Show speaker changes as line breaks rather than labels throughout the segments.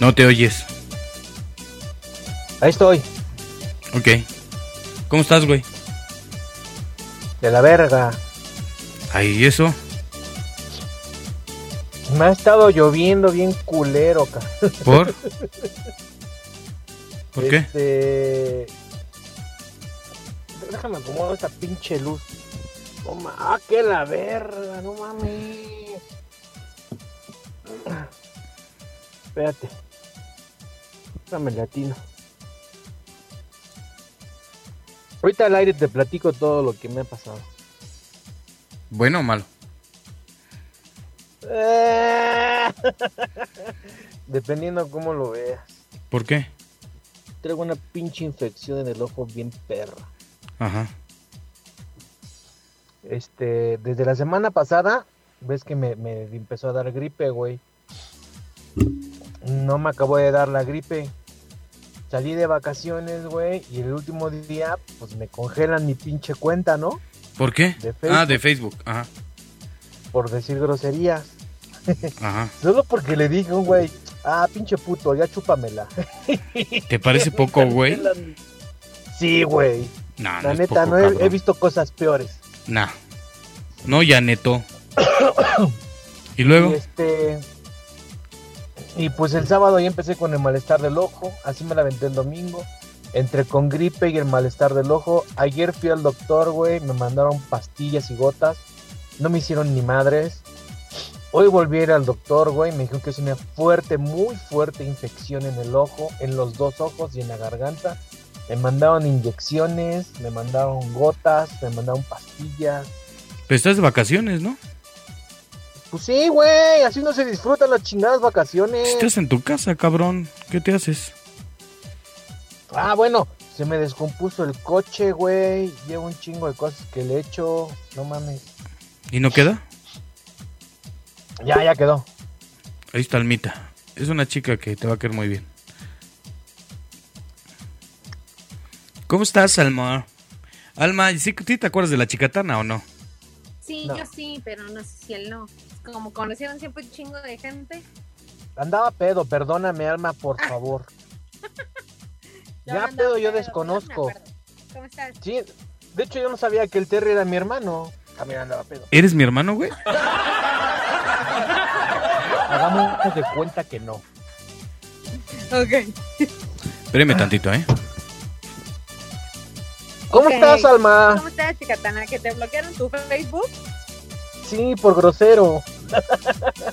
No te oyes.
Ahí estoy.
Ok. ¿Cómo estás, güey?
De la verga.
Ahí, eso.
Me ha estado lloviendo bien culero, ca.
¿Por? ¿Por qué?
Este... Déjame acomodar esta pinche luz. No ah, que la verga, no mames. Espérate. Dame latino. Ahorita al aire te platico todo lo que me ha pasado.
¿Bueno o malo?
Dependiendo cómo lo veas.
¿Por qué?
Traigo una pinche infección en el ojo bien perra.
Ajá.
Este, desde la semana pasada, ves que me, me empezó a dar gripe, güey. No me acabó de dar la gripe. Salí de vacaciones, güey, y el último día, pues me congelan mi pinche cuenta, ¿no?
¿Por qué?
De.
Ah, de Facebook. Ajá.
Por decir groserías.
Ajá.
Solo porque le dije a un güey, ah, pinche puto, ya chúpamela.
¿Te parece poco, güey?
Sí, güey.
No, no
La
es
neta,
poco,
no he, visto cosas peores.
Nah. No, ya neto. ¿Y luego?
Y este. Y pues el sábado ya empecé con el malestar del ojo. Así me la aventé el domingo. Entre con gripe y el malestar del ojo. Ayer fui al doctor, güey. Me mandaron pastillas y gotas. No me hicieron ni madres. Hoy volví a ir al doctor, güey. Me dijeron que es una fuerte, muy fuerte infección en el ojo, en los dos ojos y en la garganta. Me mandaron inyecciones, me mandaron gotas, me mandaron pastillas.
Pero estás de vacaciones, ¿no?
Pues sí, güey, así no se disfrutan las chingadas vacaciones.
Estás en tu casa, cabrón. ¿Qué te haces?
Ah, bueno, se me descompuso el coche, güey. Llevo un chingo de cosas que le he hecho. No mames.
¿Y no queda?
Ya, ya quedó.
Ahí está Almita. Es una chica que te va a quedar muy bien. ¿Cómo estás, Alma? Alma, ¿sí, sí te acuerdas de la chicatana o no?
Sí,
No.
yo sí, pero no sé si él no. Como conocieron siempre un chingo de gente.
Andaba pedo, perdóname, Alma, por favor.
yo
Ya pedo, yo
pedo,
desconozco.
no. ¿Cómo estás?
Sí, de hecho yo no sabía que el Terry era mi hermano. También andaba pedo.
¿Eres mi hermano, güey?
Hagamos de cuenta que no.
Ok.
Espérame tantito, ¿eh?
¿Cómo estás, Alma?
¿Cómo estás, chicatana? ¿Que te bloquearon tu Facebook?
Sí, por grosero.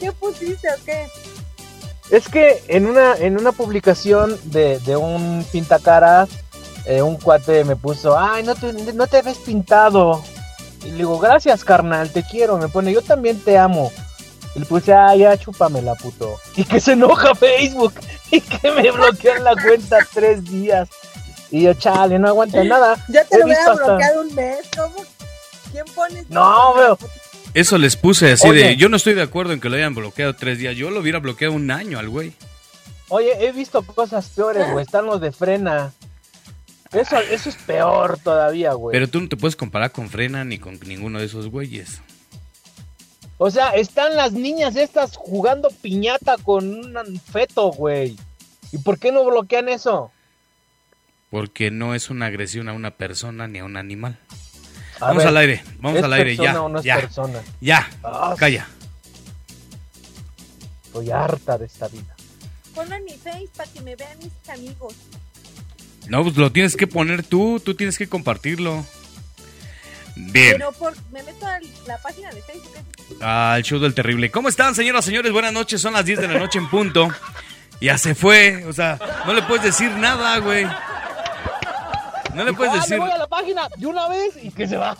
¿Qué pusiste o qué?
Es que en una, en una publicación de, de un pintacaras, eh, un cuate me puso, ay, no te, no te ves pintado. Y le digo, gracias, carnal, te quiero. Me pone, yo también te amo. Y le puse, ay, ya chúpamela, puto. Y que se enoja Facebook. Y que me bloquean la cuenta tres días. Y yo, chale, no aguanta nada.
Ya te
He
lo
visto hasta-
bloqueado un mes. ¿Cómo? ¿Quién pone?
No, veo.
Eso les puse así
Oye.
de... Yo no estoy de acuerdo en que lo hayan bloqueado tres días. Yo lo hubiera bloqueado un año al güey.
Oye, he visto cosas peores, güey. Están los de frena. Eso, eso es peor todavía, güey.
Pero tú no te puedes comparar con Frena ni con ninguno de esos güeyes.
O sea, están las niñas estas jugando piñata con un feto, güey. ¿Y por qué no bloquean eso?
Porque no es una agresión a una persona ni a un animal.
A
vamos
ver,
al aire, vamos
¿es
al aire, ya.
o no es
ya,
persona?
ya,
Ah,
calla.
Estoy harta de esta vida.
Ponlo en mi face para que me vean mis amigos.
No, pues lo tienes que poner tú, tú tienes que compartirlo. Bien,
Pero por, me meto a la página de Facebook.
al show del terrible. ¿Cómo están, señoras, señores? Buenas noches, son las 10 de la noche en punto. Ya se fue, o sea, no le puedes decir nada, güey. No le puedes
"Ah,
decir...
me voy a la página de una vez y que se va.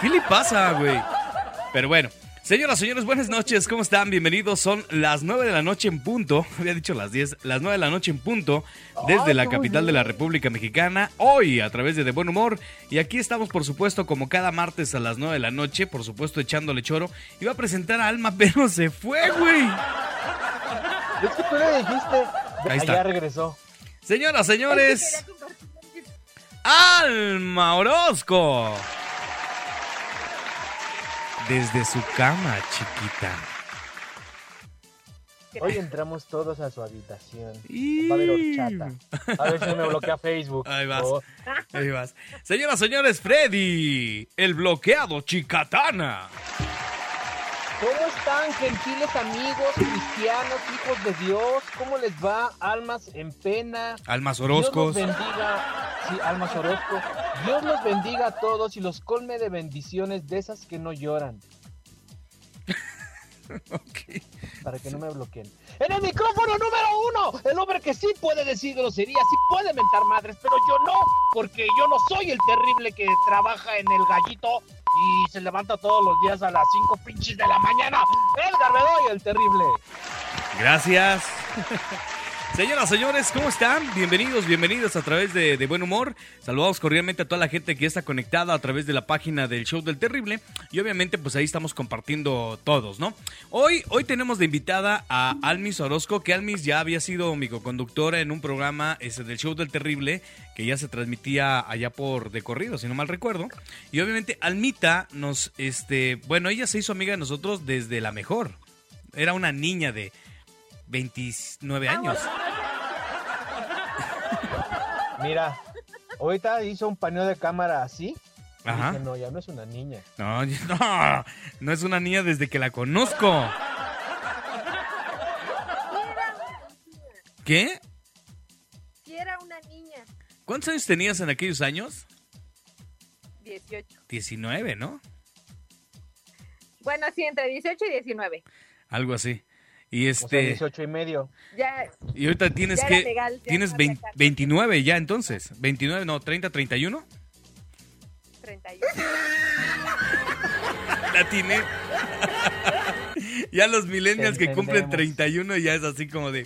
¿Qué le pasa, güey? Pero bueno, señoras, señores, buenas noches, ¿cómo están? Bienvenidos, son las 9 de la noche en punto, había dicho las 10, las 9 de la noche en punto, desde la capital de la. República Mexicana, hoy a través de De Buen Humor, y aquí estamos, por supuesto, como cada martes a las 9 de la noche, por supuesto, echándole choro, iba a presentar a Alma, pero se fue, güey.
Es que tú le dijiste.
Ahí está.
ya regresó.
Señoras,
Es
señores. Alma Orozco. Desde su cama, chiquita.
Hoy entramos todos a su habitación.
Y-
Va a haber horchata. A ver si me bloquea Facebook.
Ahí vas.
Oh,
Ahí vas. Señoras, señores, Freddy, el bloqueado Chicatana.
¿Cómo están, gentiles amigos, cristianos, hijos de Dios? ¿Cómo les va, almas en pena?
Almas
Dios
Orozcos.
los bendiga, sí, almas Orozco. Dios los bendiga a todos y los colme de bendiciones de esas que no lloran,
Ok.
para que no me bloqueen. En el micrófono número uno, el hombre que sí puede decir groserías, sí puede mentar madres, pero yo no, porque yo no soy el terrible que trabaja en el gallito y se levanta todos los días a las cinco pinches de la mañana. El Garbedoy, el terrible.
Gracias. Señoras, señores, ¿cómo están? Bienvenidos, bienvenidos a través de, Buen Humor. Saludamos cordialmente a toda la gente que está conectada a través de la página del Show del Terrible. Y obviamente, pues ahí estamos compartiendo todos, ¿no? Hoy, hoy tenemos de invitada a Almis Orozco, que Almis ya había sido mi conductora en un programa del Show del Terrible, que ya se transmitía allá por de corrido, si no mal recuerdo. Y obviamente, Almita nos, este, bueno, ella se hizo amiga de nosotros desde la mejor. Era una niña de 29 años.
Mira, ahorita hizo un paneo de cámara así. y
Ajá.
dije, no, ya no es una niña.
No, no, no es una niña desde que la conozco. ¿Qué?
Si era una niña,
¿Cuántos años tenías en aquellos años?
18.
19, ¿no?
Bueno, sí, entre 18 y 19.
Algo así. Y
O sea,
este
18 y medio.
Ya,
y ahorita tienes
ya
que
legal, ya
tienes
no
20
había cárcel.
29 ya entonces. 29, no, 30, 31.
31.
La tiene. ya los millennials que cumplen
entendemos.
31 ya es así como de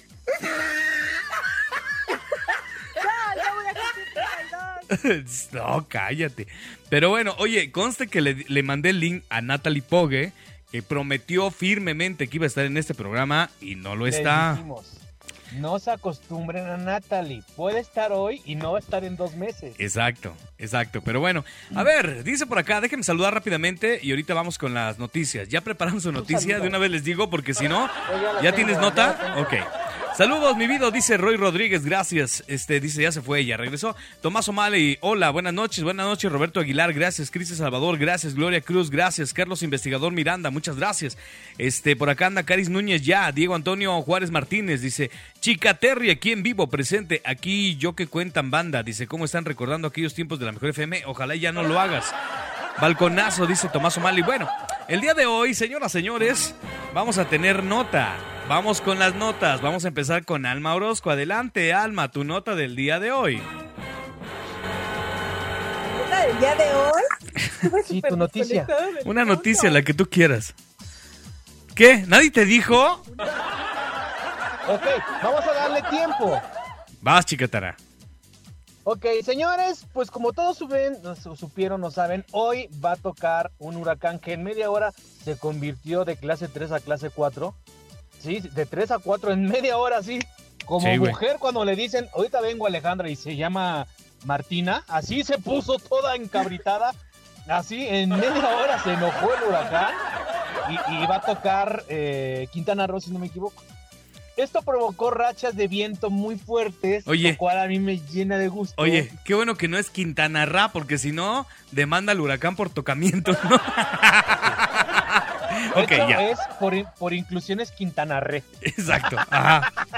¡No, ya voy a cumplir 32!
no, cállate. Pero bueno, oye, conste que le, le mandé el link a Natalie Pogue, que prometió firmemente que iba a estar en este programa y no lo
Les
está.
dijimos, no se acostumbren a Natalie. Puede estar hoy y no va a estar en dos meses.
Exacto, exacto. Pero bueno, a ver, dice por acá, déjenme saludar rápidamente y ahorita vamos con las noticias. Ya preparamos su noticia, de una vez les digo, porque si no,
ya la
¿ya
tengo,
tienes nota? Ok. Saludos, mi vida, dice Roy Rodríguez, gracias. Este, dice, ya se fue ella, regresó. Tomás O'Malley, hola, buenas noches, buenas noches, Roberto Aguilar, gracias. Cristian Salvador, gracias. Gloria Cruz, gracias. Carlos Investigador Miranda, muchas gracias. Este, por acá anda Caris Núñez ya, Diego Antonio Juárez Martínez, dice, Chica Terry, aquí en vivo, presente, aquí yo que cuentan banda, dice, ¿cómo están recordando aquellos tiempos de la mejor FM? Ojalá ya no lo hagas. Balconazo, dice Tomás O'Malley. Bueno, el día de hoy, señoras, señores, vamos a tener nota. Vamos con las notas. Vamos a empezar con Alma Orozco. Adelante, Alma, tu nota del día de hoy.
nota del día de hoy.
Sí, tu noticia.
Una noticia, la que tú quieras. ¿Qué? ¿Nadie te dijo?
Ok, vamos a darle tiempo.
Vas, chicatara.
Ok, señores, pues como todos suben, su- supieron o saben, hoy va a tocar un huracán que en media hora se convirtió de clase 3 a clase 4. Sí, de 3 a 4 en media hora, sí. Como
Sí,
mujer cuando le dicen, ahorita vengo Alejandra y se llama Martina, así se puso toda encabritada. Así, en media hora se enojó el huracán y, y va a tocar eh, Quintana Roo, si no me equivoco. Esto provocó rachas de viento muy fuertes,
Oye.
lo cual a mí me llena de gusto.
Oye, qué bueno que no es Quintana Roo, porque si no, demanda al huracán por tocamientos, ¿no? Ok,
hecho,
ya.
es por, por inclusiones Quintana Roo.
Exacto. Ajá.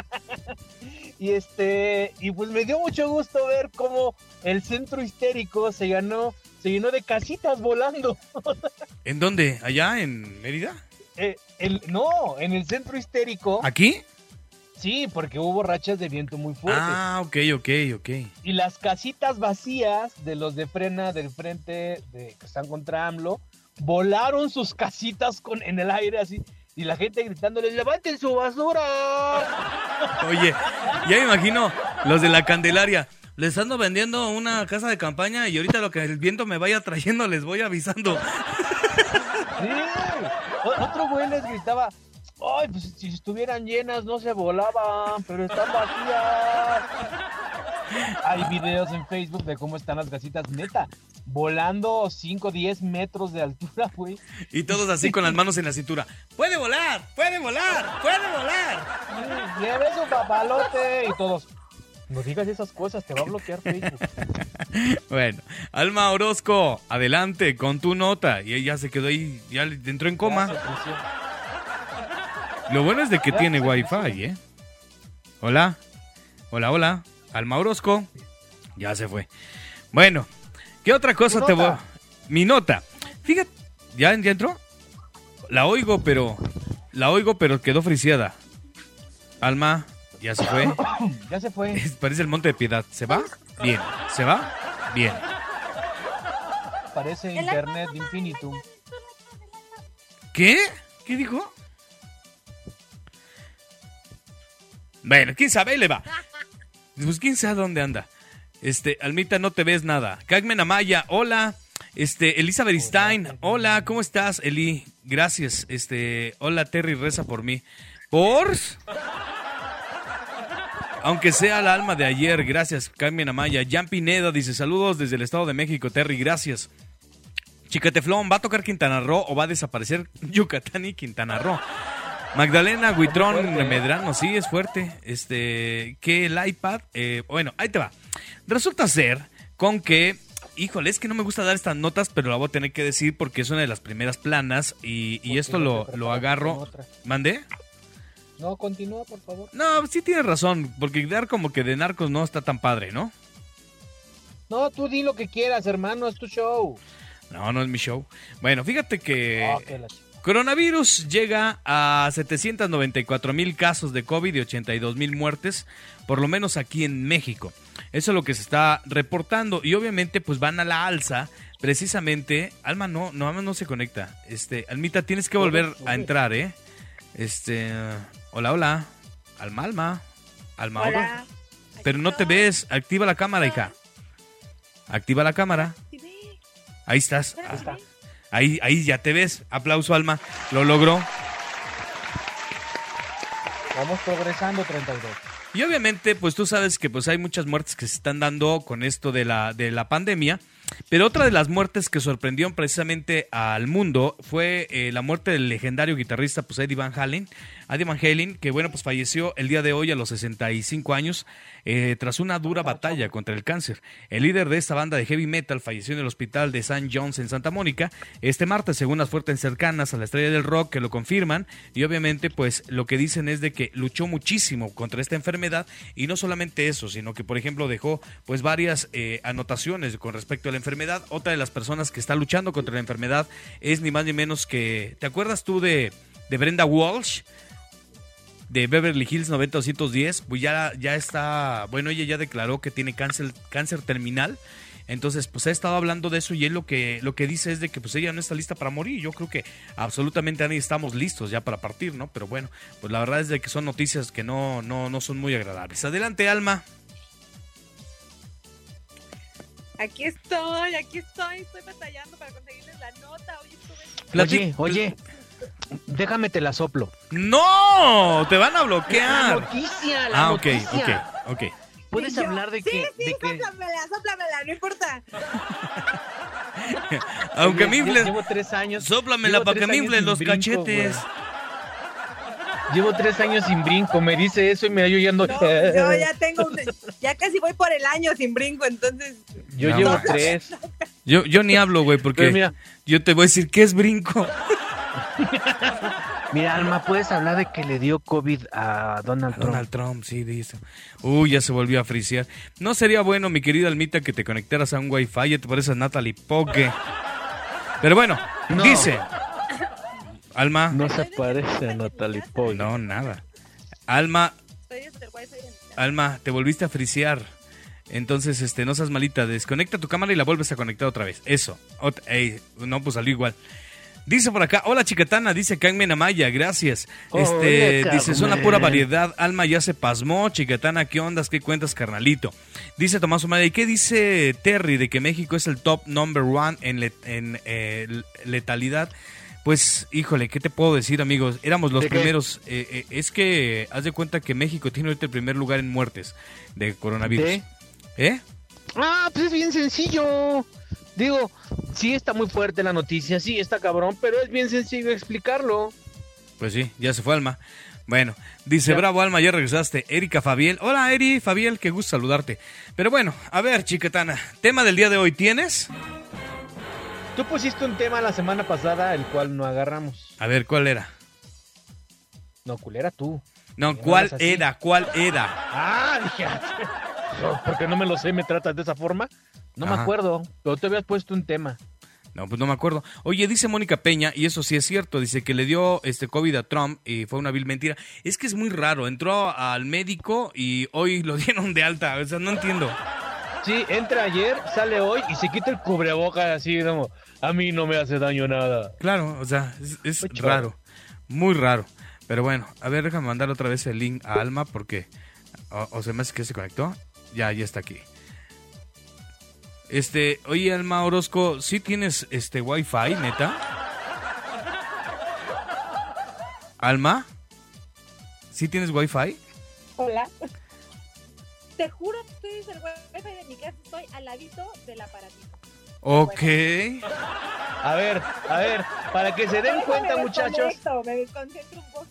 Y este, y pues me dio mucho gusto ver cómo el centro histérico se llenó, se llenó de casitas volando.
¿En dónde? ¿Allá? ¿En Mérida?
Eh, el, no, en el centro histérico,
¿Aquí?
sí, porque hubo rachas de viento muy fuertes.
Ah, ok, ok, ok.
Y las casitas vacías de los de frena del frente de, que están contra AMLO, volaron sus casitas con, en el aire así. Y la gente gritándoles, levanten su basura.
Oye, ya me imagino los de la Candelaria. Les ando vendiendo una casa de campaña y ahorita lo que el viento me vaya trayendo les voy avisando.
Sí. Otro güey les gritaba, ay, pues si estuvieran llenas no se volaban, pero están vacías. Hay videos en Facebook de cómo están las gasitas, neta, volando 5 o 10 metros de altura, güey.
Y todos así con las manos en la cintura. ¡Puede volar! ¡Puede volar! ¡Puede volar!
Lleve su papalote y todos. No digas esas cosas, te va a bloquear Facebook.
Bueno, Alma Orozco, adelante con tu nota. Y ella se quedó ahí, ya entró en coma. Lo bueno es de que
Ya
tiene wifi, ¿eh? Hola, hola, hola. Alma Orozco, ya se fue. Bueno, ¿qué otra cosa
Tu
te voy?
nota.
Mi nota. Fíjate, ¿ya, ya entró? La oigo, pero... La oigo, pero quedó friciada. Alma, ya se fue.
Ya se fue.
Parece el Monte de Piedad. ¿Se va? Bien. ¿Se va? Bien.
Parece internet de infinitum.
¿Qué? ¿Qué dijo? Bueno, quién sabe, ahí le va. Pues quién sabe dónde anda. Este, Almita, no te ves nada. Carmen Amaya, hola. Este, Elizabeth Stein, hola, ¿cómo estás, Eli? Gracias. Este, hola, Terry, reza por mí. ¿Por? Aunque sea la alma de ayer, gracias, Carmen Amaya. Jan Pineda dice, saludos desde el Estado de México, Terry, gracias. Chiqueteflón, ¿va a tocar Quintana Roo o va a desaparecer Yucatán y Quintana Roo? Magdalena Huitrón. Medrano, sí, es fuerte. Este, que el iPad, eh, bueno, ahí te va. Resulta ser con que, híjole, es que no me gusta dar estas notas, pero la voy a tener que decir porque es una de las primeras planas y, y esto lo, lo agarro. ¿Mandé?
No, continúa, por favor.
No, sí tienes razón, porque dar como que de narcos no está tan padre, ¿no?
No, tú di lo que quieras, hermano, es tu show.
No, no es mi show. Bueno, fíjate que...
Ch-
Coronavirus llega a 794 mil casos de COVID y 82 mil muertes, por lo menos aquí en México. Eso es lo que se está reportando y obviamente pues van a la alza. Precisamente, Alma no, no, Alma no se conecta. Este, Almita, tienes que volver a entrar, ¿eh? Este, hola, hola. Alma, Alma. Alma, hola.
Hola.
Pero no te ves. Activa la cámara, hija. Activa la cámara. Ahí estás. Ah. Ahí, ahí ya te ves. Aplauso, Alma. Lo logró.
Vamos progresando 32.
Y obviamente, pues tú sabes que pues hay muchas muertes que se están dando con esto de la, de la pandemia. Pero otra de las muertes que sorprendió precisamente al mundo fue eh, la muerte del legendario guitarrista pues Eddie Van Halen, Eddie Van Halen, que bueno pues falleció el día de hoy a los 65 años eh, tras una dura batalla contra el cáncer. El líder de esta banda de heavy metal falleció en el hospital de St. John's en Santa Mónica este martes según las fuentes cercanas a la estrella del rock que lo confirman y obviamente pues lo que dicen es de que luchó muchísimo contra esta enfermedad y no solamente eso, sino que por ejemplo dejó pues varias eh, anotaciones con respecto a la enfermedad. Otra de las personas que está luchando contra la enfermedad es ni más ni menos que, ¿te acuerdas tú de, de Brenda Walsh? De Beverly Hills 90210, pues ya, ya está, bueno, ella ya declaró que tiene cáncer, cáncer terminal. Entonces, pues ha estado hablando de eso y él lo que, lo que dice es de que pues ella no está lista para morir. Yo creo que absolutamente nadie estamos listos ya para partir, ¿no? Pero bueno, pues la verdad es de que son noticias que no, no, no son muy agradables. Adelante, Alma.
Aquí estoy, aquí estoy. Estoy batallando para conseguirles la nota. Hoy estuve.
Oye, oye, déjame te la soplo.
¡No! Te van a
La
bloquear.
noticia, la
Ah, ok,
noticia.
ok, ok.
Puedes
Y yo,
hablar de
sí,
que,
Sí,
de que
sóplamela, sóplamela, no importa.
Aunque me infles,
Llevo tres años.
sóplamela para que me
sin
los
brinco,
cachetes.
Llevo tres años sin brinco, me dice eso y me yo ya ando.
No, yo ya tengo, un- ya casi voy por el año sin brinco, entonces.
Yo
No,
llevo
no.
tres.
Yo, yo ni hablo, güey, porque
mira,
yo te voy a decir qué es brinco.
mira, Alma, puedes hablar de que le dio COVID a Donald Trump.
Donald Trump, sí, dice. Uy, ya se volvió a frisear. No sería bueno, mi querida Almita, que te conectaras a un Wi-Fi, ya te pareces Natalie Pogue. Pero bueno,
No.
dice. Alma.
No se parece a Natalie Portman.
No, nada. Alma. Alma, te volviste a frisear. Entonces, este, no seas malita, desconecta tu cámara y la vuelves a conectar otra vez. Eso. Ot- ey, no, pues salió igual. Dice por acá, hola chicatana, dice Carmen Amaya, gracias. Este,
Hola,
dice, la
Carmen.
pura variedad, Alma ya se pasmó, chicatana, ¿qué ondas? ¿Qué cuentas, carnalito? Dice Tomás Amaya, ¿y qué dice Terry de que México es el top number one en, le- en eh, letalidad? Pues, híjole, ¿qué te puedo decir, amigos? Éramos los primeros. eh, eh, es que haz de cuenta que México tiene ahorita el primer lugar en muertes de coronavirus.
¿De?
¿Eh?
Ah, pues es bien sencillo. Digo, sí está muy fuerte la noticia, sí está cabrón, pero es bien sencillo explicarlo.
Pues sí, ya se fue Alma. Bueno, dice
Ya.
Bravo Alma, ya regresaste. Erika Fabiel. Hola Eri, Fabiel, qué gusto saludarte. Pero bueno, a ver, chiquetana, tema del día de hoy, ¿tienes?
Tú pusiste un tema la semana pasada, el cual no agarramos.
A ver, ¿cuál era?
No, culera tú.
No, ¿cuál era? ¿Cuál era?
Ah, dije, porque no me lo sé, me tratas de esa forma. No me acuerdo, pero te habías puesto un tema.
No, pues no me acuerdo. Oye, dice Mónica Peña, y eso sí es cierto, dice que le dio este COVID a Trump y fue una vil mentira. Es que es muy raro, entró al médico y hoy lo dieron de alta, o sea, no entiendo.
Sí, entra ayer, sale hoy y se quita el cubrebocas así como, a mí no me hace daño nada.
Claro, o sea, es, raro, muy raro. Pero bueno, a ver, déjame mandar otra vez el link a Alma porque, o, o se me hace que se conectó. Ya, ya está aquí. Este, oye Alma Orozco, ¿sí tienes este Wi-Fi, neta? Alma, ¿sí tienes Wi-Fi?
Hola. Te juro que estoy desde el wifi de mi casa, estoy al ladito del aparatito.
Ok.
A ver, a ver, para que se den
Déjame
cuenta, muchachos,
Me desconcentro un poco.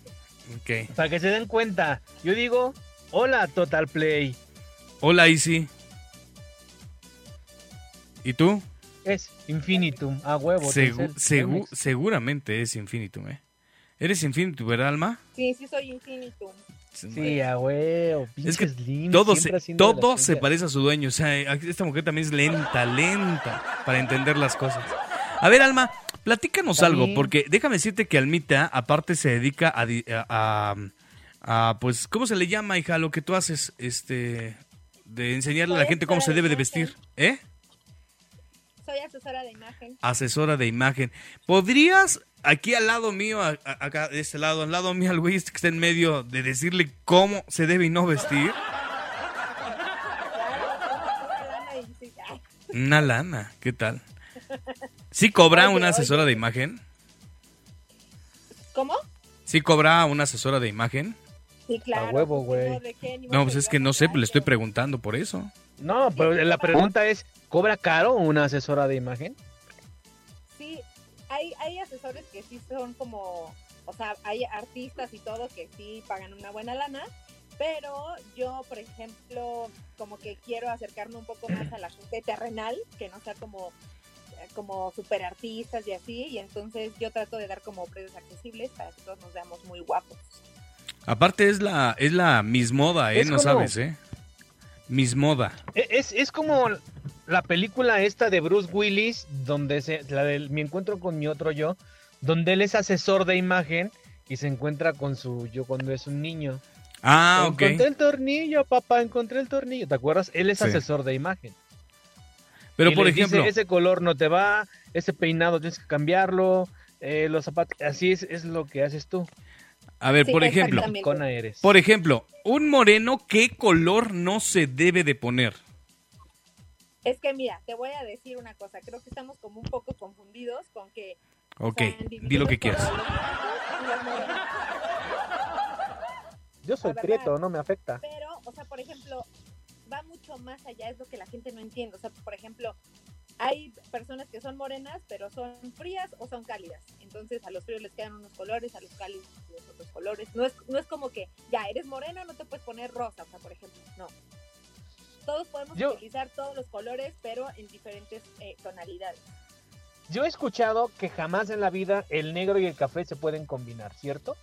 Ok.
para que se den cuenta, yo digo, hola Total Play,
Hola, Isi. ¿Y tú?
es Infinitum, a huevo.
Segu- seguramente es Infinitum, ¿eh? ¿Eres Infinitum, verdad, Alma?
Sí, sí soy infinitum.
Sí, a huevo,
Es que
pinches links,
Todo, se, todo se parece a su dueño. O sea, esta mujer también es lenta, lenta para entender las cosas. A ver, Alma, platícanos algo, porque déjame decirte que Almita, aparte, se dedica a, a- a- a, pues, ¿cómo se le llama, hija, lo que tú haces? Este, de enseñarle a la gente cómo se debe de
de
vestir. ¿Eh?
Soy asesora de imagen.
asesora de imagen. ¿Podrías, aquí al lado mío, a- a- acá de este lado, al lado mío, al güey que está en medio, de decirle cómo se debe y no vestir? Una lana, ¿qué tal? ¿Sí cobra
Oye,
una asesora
oye.
de imagen?
¿Cómo?
¿Sí cobra una asesora de imagen?
Sí, claro.
A huevo,
pues,
güey.
no,
pues es que no sé, pues le estoy preguntando por eso.
No, pero la pregunta es, ¿cobra caro una asesora de imagen?
Sí, hay, hay asesores que sí son como, o sea, hay artistas y todo que sí pagan una buena lana, pero yo, por ejemplo, como que quiero acercarme un poco más a la gente terrenal, que no sea como como super artistas y así, y entonces yo trato de dar como precios accesibles para que todos nos veamos muy guapos.
Aparte es la, es la mismoda, ¿eh?
Es
no
como-
sabes, ¿eh? Mismoda.
E- Es, es como la película esta de Bruce Willis, donde se, la del Mi encuentro con mi otro yo, donde él es asesor de imagen y se encuentra con su yo cuando es un niño.
Ah, ok.
Encontré el tornillo, papá, encontré el tornillo. ¿Te acuerdas? Él es
Sí.
asesor de imagen.
Pero
Y
por
dice,
ejemplo,
ese color no te va, ese peinado tienes que cambiarlo, eh, los zapatos, así es, es lo que haces tú.
a ver,
Sí,
por ejemplo,
eres.
por ejemplo, un moreno, ¿qué color no se debe de poner?
Es que mira, te voy a decir una cosa, creo que estamos como un poco confundidos con que... o
Ok,
sea,
di lo que quieras.
Yo soy prieto, no me afecta.
Pero, o sea, por ejemplo, va mucho más allá, es lo que la gente no entiende. O sea, por ejemplo, hay personas que son morenas, pero son frías o son cálidas. Entonces, a los fríos les quedan unos colores, a los cálidos los otros colores. No es, no es como que, ya, eres morena, no te puedes poner rosa, o sea, por ejemplo, no. Todos podemos
Yo-
utilizar todos los colores, pero en diferentes eh, tonalidades.
Yo he escuchado que jamás en la vida el negro y el café se pueden combinar, ¿cierto?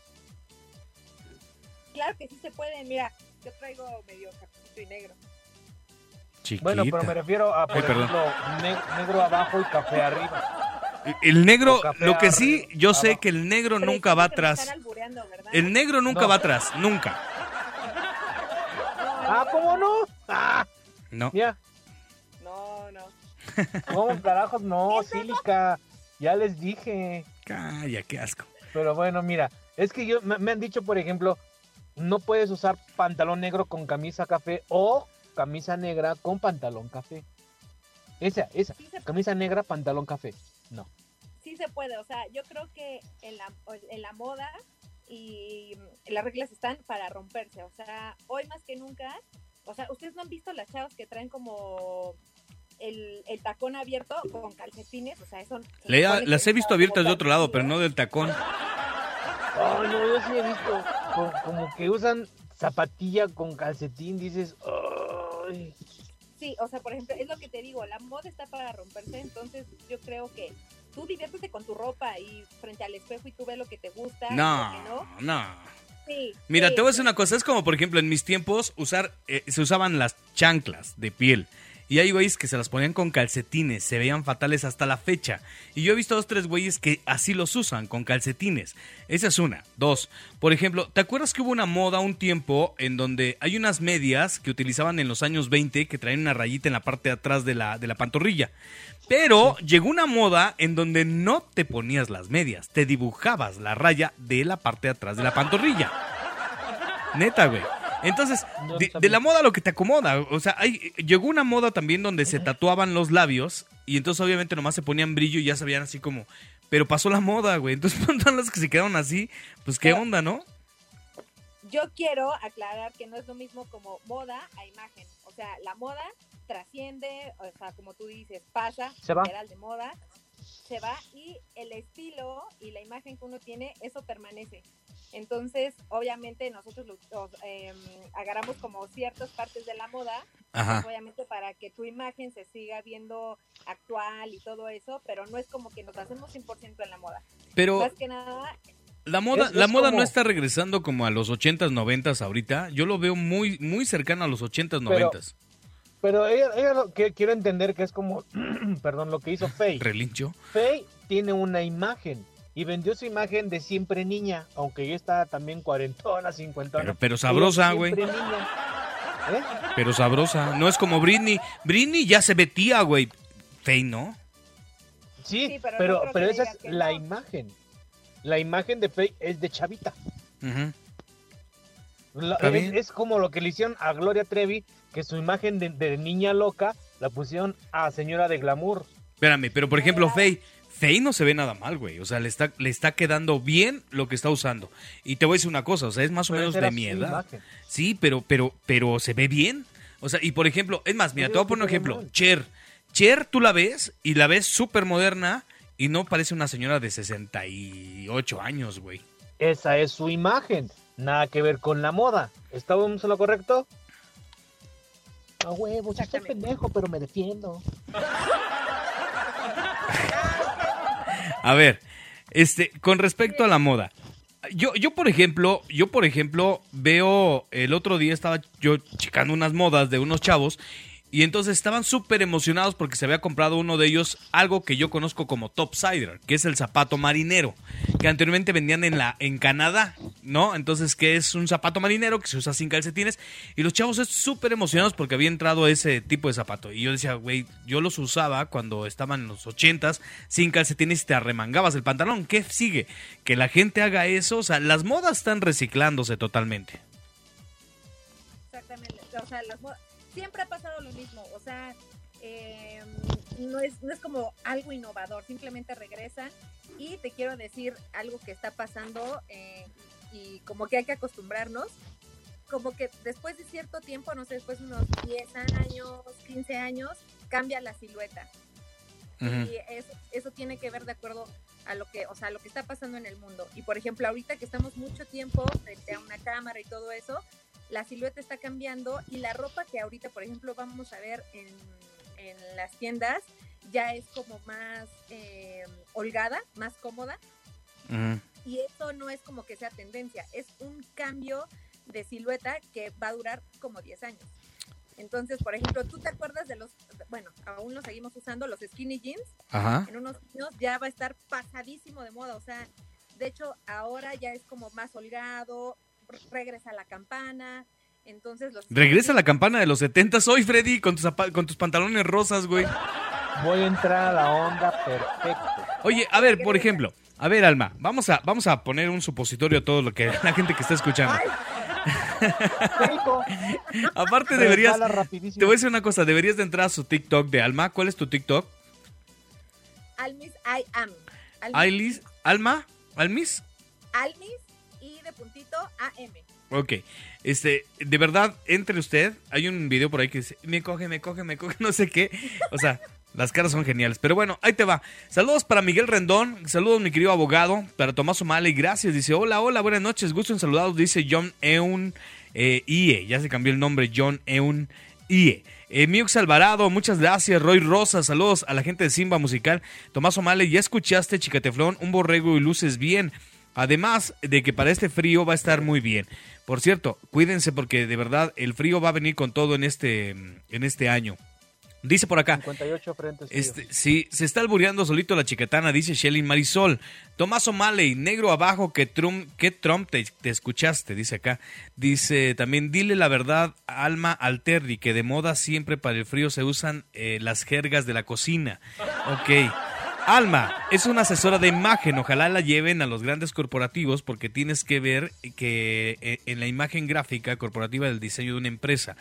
Claro que sí se pueden, mira, yo traigo medio cafecito y negro.
Chiquita.
Bueno, pero me refiero a, por
Ay, perdón.
ejemplo, ne- negro abajo y café arriba.
El negro, lo que sí, yo sé que el negro nunca va atrás. El negro nunca
No.
va atrás, nunca.
No,
Ah, ¿cómo no? Ah,
No.
ya.
No, no.
¿Cómo carajos? No, sílica. Ya les dije.
Calla, qué asco.
Pero bueno, mira, es que yo me, me han dicho, por ejemplo, no puedes usar pantalón negro con camisa café o camisa negra con pantalón café. Esa, esa.
Sí
Camisa negra, pantalón café. No.
sí se puede, o sea, yo creo que en la, en la moda y las reglas están para romperse, o sea, hoy más que nunca, O sea, ¿ustedes no han visto las chavas que traen como el, el tacón abierto con calcetines? O sea, eso... se
Le- las he visto abiertas de otro lado, pero no del tacón.
Ay, no, yo sí he visto co- como, que usan zapatilla con calcetín, dices, ay.
Sí, o sea, por ejemplo, es lo que te digo, la moda está para romperse, entonces yo creo que tú diviértete con tu ropa y frente al espejo y tú ves lo que te gusta. y
No,
lo que no.
no.
Sí,
Mira,
sí,
te voy a decir una cosa, es como por ejemplo en mis tiempos usar, eh, se usaban las chanclas de piel. Y hay güeyes que se las ponían con calcetines, se veían fatales hasta la fecha. Y yo he visto dos, tres güeyes que así los usan, con calcetines. Esa es una. Dos, por ejemplo, ¿te acuerdas que hubo una moda un tiempo en donde hay unas medias que utilizaban en los años 20 que traen una rayita en la parte de atrás de la, de la pantorrilla? Pero llegó una moda en donde no te ponías las medias, te dibujabas la raya de la parte de atrás de la pantorrilla. Neta, güey. Entonces, de, la moda lo que te acomoda. O sea, hay, llegó una moda también donde se tatuaban los labios y entonces obviamente nomás se ponían brillo y ya se veían así como... Pero pasó la moda, güey. Entonces, todas las que se quedaron así, pues qué
Pero-
onda, ¿no?
Yo quiero aclarar que no es lo mismo como moda a imagen. O sea, la moda trasciende, o sea, como tú dices, pasa,
Se va.
literal de moda, se va y el estilo y la imagen que uno tiene, eso permanece. Entonces, obviamente nosotros los, em, agarramos como ciertas partes de la moda, pues, obviamente para que tu imagen se siga viendo actual y todo eso, pero no es como que nos hacemos 100% en la moda.
Pero
Más que nada,
la moda,
Es-
la
es
moda no está regresando como a los 80s, 90s ahorita. Yo lo veo muy, muy cercano a los 80s, 90s.
Pero ella, ella lo que quiero entender que es como, perdón, lo que hizo Faye.
Relincho.
Faye tiene una imagen y vendió su imagen de siempre niña, aunque ya está también cuarentona, cincuentona.
Pero, pero sabrosa,
Ella
güey.
siempre niña. ¿Eh?
Pero sabrosa. No es como Britney. Britney ya se ve tía, güey. Fey, ¿no?
Sí,
Sí, pero
pero, pero esa es la
no.
imagen. La imagen de Faye es de chavita. La- es como lo que le hicieron a Gloria Trevi, que su imagen de, de niña loca la pusieron a señora de glamour.
Espérame, pero por ejemplo, Faye. Faye no se ve nada mal, güey. O sea, le está, le está quedando bien lo que está usando. Y te voy a decir una cosa, o sea, es más o
Pero
menos de mi edad.
imagen.
Sí, pero, pero, pero se ve bien. O sea, y por ejemplo, es más, mira, te voy a poner un ejemplo.
mal.
Cher. Cher, tú la ves y la ves súper moderna y no parece una señora de 68 años, güey.
Esa es su imagen. Nada que ver con la moda. ¿Estábamos en lo correcto? A huevo, sí estoy
Exactamente.
pendejo, pero me defiendo.
A ver, este, con respecto a la moda. Yo, yo, por ejemplo, yo, por ejemplo, veo, el otro día estaba yo checando unas modas de unos chavos y entonces estaban súper emocionados porque se había comprado uno de ellos algo que yo conozco como Topsider, que es el zapato marinero, que anteriormente vendían en la en Canadá, ¿no? Entonces, que es un zapato marinero que se usa sin calcetines y los chavos es súper emocionados porque había entrado ese tipo de zapato. Y yo decía, güey, yo los usaba cuando estaban en los ochentas sin calcetines y te arremangabas el pantalón. ¿Qué sigue? Que la gente haga eso. O sea, las modas están reciclándose totalmente.
Exactamente. O sea, las modas- siempre ha pasado lo mismo. O sea, eh, no, es, no es como algo innovador, simplemente regresan. Y te quiero decir algo que está pasando eh, y como que hay que acostumbrarnos. Como que después de cierto tiempo, no sé, después de unos 10 años, 15 años, cambia la silueta. Y eso, eso tiene que ver de acuerdo a lo que, o sea, lo que está pasando en el mundo. Y por ejemplo, ahorita que estamos mucho tiempo frente a una cámara y todo eso, la silueta está cambiando y la ropa que ahorita, por ejemplo, vamos a ver en, en las tiendas ya es como más eh, holgada, más cómoda. Y eso no es como que sea tendencia, es un cambio de silueta que va a durar como 10 años. Entonces, por ejemplo, ¿tú te acuerdas de los, bueno, aún los seguimos usando, los skinny jeans?
Ajá.
en unos años ya va a estar pasadísimo de moda. O sea, de hecho, ahora ya es como más holgado, regresa la campana. Entonces, los.
Regresa la campana de los 70 hoy, Freddy, con tus, con tus pantalones rosas, güey.
Voy a entrar a la onda perfecto.
Oye, a ver, por ejemplo, a ver, Alma, vamos a, vamos a poner un supositorio a todo lo que la gente que está escuchando. Aparte deberías, te voy a decir una cosa, deberías de entrar a su TikTok de Alma. ¿Cuál es tu TikTok?
Almis, I am. Almis,
Alma, Almis.
Almis, y AM.
Ok, este, de verdad, entre usted, hay un video por ahí que dice, me coge, me coge, me coge, no sé qué. O sea, las caras son geniales. Pero bueno, ahí te va. Saludos para Miguel Rendón, saludos mi querido abogado, para Tomás O'Malley, gracias. Dice, hola, hola, buenas noches, gusto en saludados, dice John Eun eh, IE, ya se cambió el nombre, John Eun IE. Eh, Miux Alvarado, muchas gracias. Roy Rosa, saludos a la gente de Simba Musical. Tomás O'Malley, ya escuchaste Chicateflón, un borrego y luces bien. Además de que para este frío va a estar muy bien. Por cierto, cuídense porque de verdad el frío va a venir con todo en este, en este año. Dice por acá.
58 frentes.
Este, sí, se está albureando solito la chiquetana, dice Shelly Marisol. Tomás O'Malley, negro abajo, que Trump, que Trump te, te, escuchaste, dice acá. Dice también, dile la verdad, Alma Alterri, que de moda siempre para el frío se usan eh, las jergas de la cocina. Ok. Alma, es una asesora de imagen, ojalá la lleven a los grandes corporativos porque tienes que ver que eh, en la imagen gráfica corporativa del diseño de una empresa.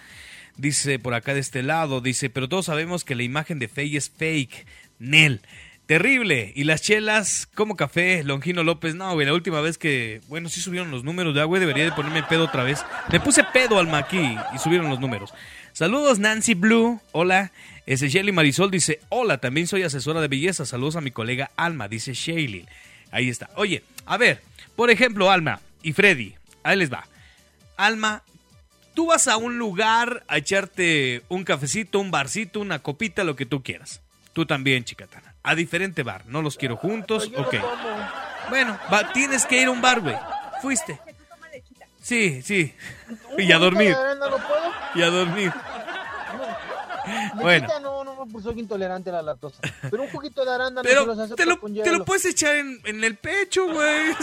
Dice por acá de este lado, dice, pero todos sabemos que la imagen de Fey es fake. Nel. Terrible. Y las chelas, como café, Longino López. No, güey, la última vez que. Bueno, sí subieron los números de güey. Debería de ponerme pedo otra vez. Me puse pedo al aquí y subieron los números. Saludos, Nancy Blue. Hola. Ese Shelly Marisol dice: Hola, también soy asesora de belleza. Saludos a mi colega Alma, dice Shelly. Ahí está. Oye, a ver, por ejemplo, Alma y Freddy. Ahí les va. Alma, tú vas a un lugar a echarte un cafecito, un barcito, una copita, lo que tú quieras. Tú también, chicatana. A diferente bar. No los quiero juntos. Ok. Bueno, va, tienes que ir a un bar, güey. Fuiste. Sí, sí. Y a dormir. Y a dormir.
Bueno. No, no, pues soy intolerante a la lactosa. Pero un poquito de arándano
Pero los te, lo, te lo puedes echar en, en el pecho, güey.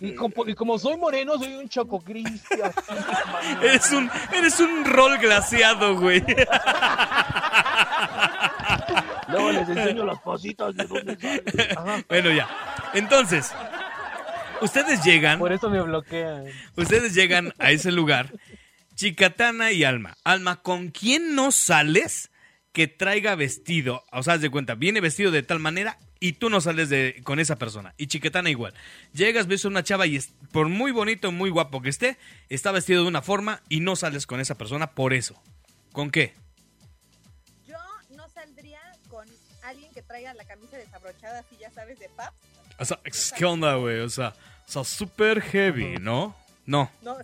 Y como, y como, soy moreno, soy un choco cristian.
eres un, eres un rol glaciado, güey.
Luego les enseño las pasitas de dónde salen.
Bueno, ya. Entonces, ustedes llegan.
Por eso me bloquean.
Ustedes llegan a ese lugar. Chicatana y Alma. Alma, ¿con quién no sales que traiga vestido? O sea, haz de cuenta, viene vestido de tal manera y tú no sales de, con esa persona. Y Chiquetana igual. Llegas, ves a una chava y es, por muy bonito, muy guapo que esté, está vestido de una forma y no sales con esa persona por eso. ¿Con qué?
Yo no saldría con alguien que traiga la camisa desabrochada, así ya sabes, de pap.
O sea, ¿qué onda, güey? O sea, sea, súper heavy, ¿no?
No. No,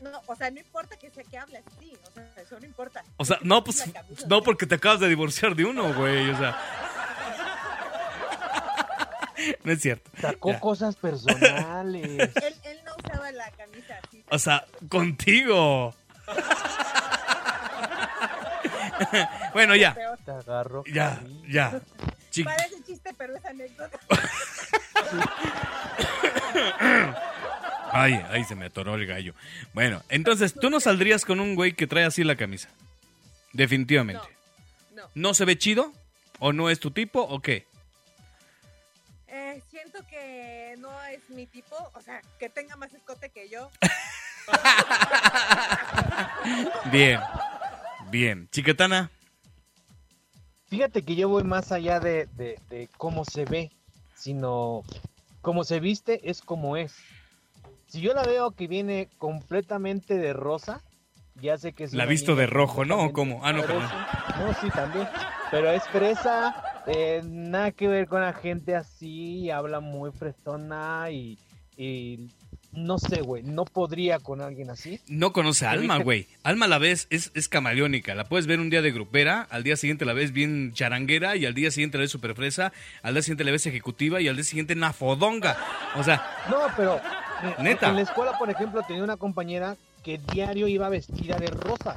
no, o sea, no importa que sea que hable así, o sea, eso no importa.
O sea, no, pues, no porque te acabas de divorciar de uno, güey, o sea. No es cierto.
Sacó cosas personales.
él, él, no usaba la camisa así.
O sea, contigo. bueno, ya.
Te agarro.
Ya, ya.
Parece chiste, pero es anécdota.
Ay, ahí se me atoró el gallo. Bueno, entonces, ¿tú no saldrías con un güey que trae así la camisa? Definitivamente.
No. ¿No,
¿No se ve chido? ¿O no es tu tipo? ¿O qué?
Eh, siento que no es mi tipo, o sea, que tenga más escote que yo.
bien, bien. Chiquetana.
Fíjate que yo voy más allá de, de, de, cómo se ve, sino cómo se viste es como es. Si yo la veo que viene completamente de rosa, ya sé que es...
La visto de rojo, ¿no? ¿O cómo? Ah, no, perdón.
No, sí, también. Pero es fresa, eh, nada que ver con la gente así, habla muy fresona y, y no sé, güey, no podría con alguien así.
No conoce a Alma, güey. Alma la ves, es, es camaleónica. La puedes ver un día de grupera, al día siguiente la ves bien charanguera y al día siguiente la ves super fresa, al día siguiente la ves ejecutiva y al día siguiente nafodonga. O sea...
No, pero...
Neta.
En la escuela, por ejemplo, tenía una compañera que diario iba vestida de rosa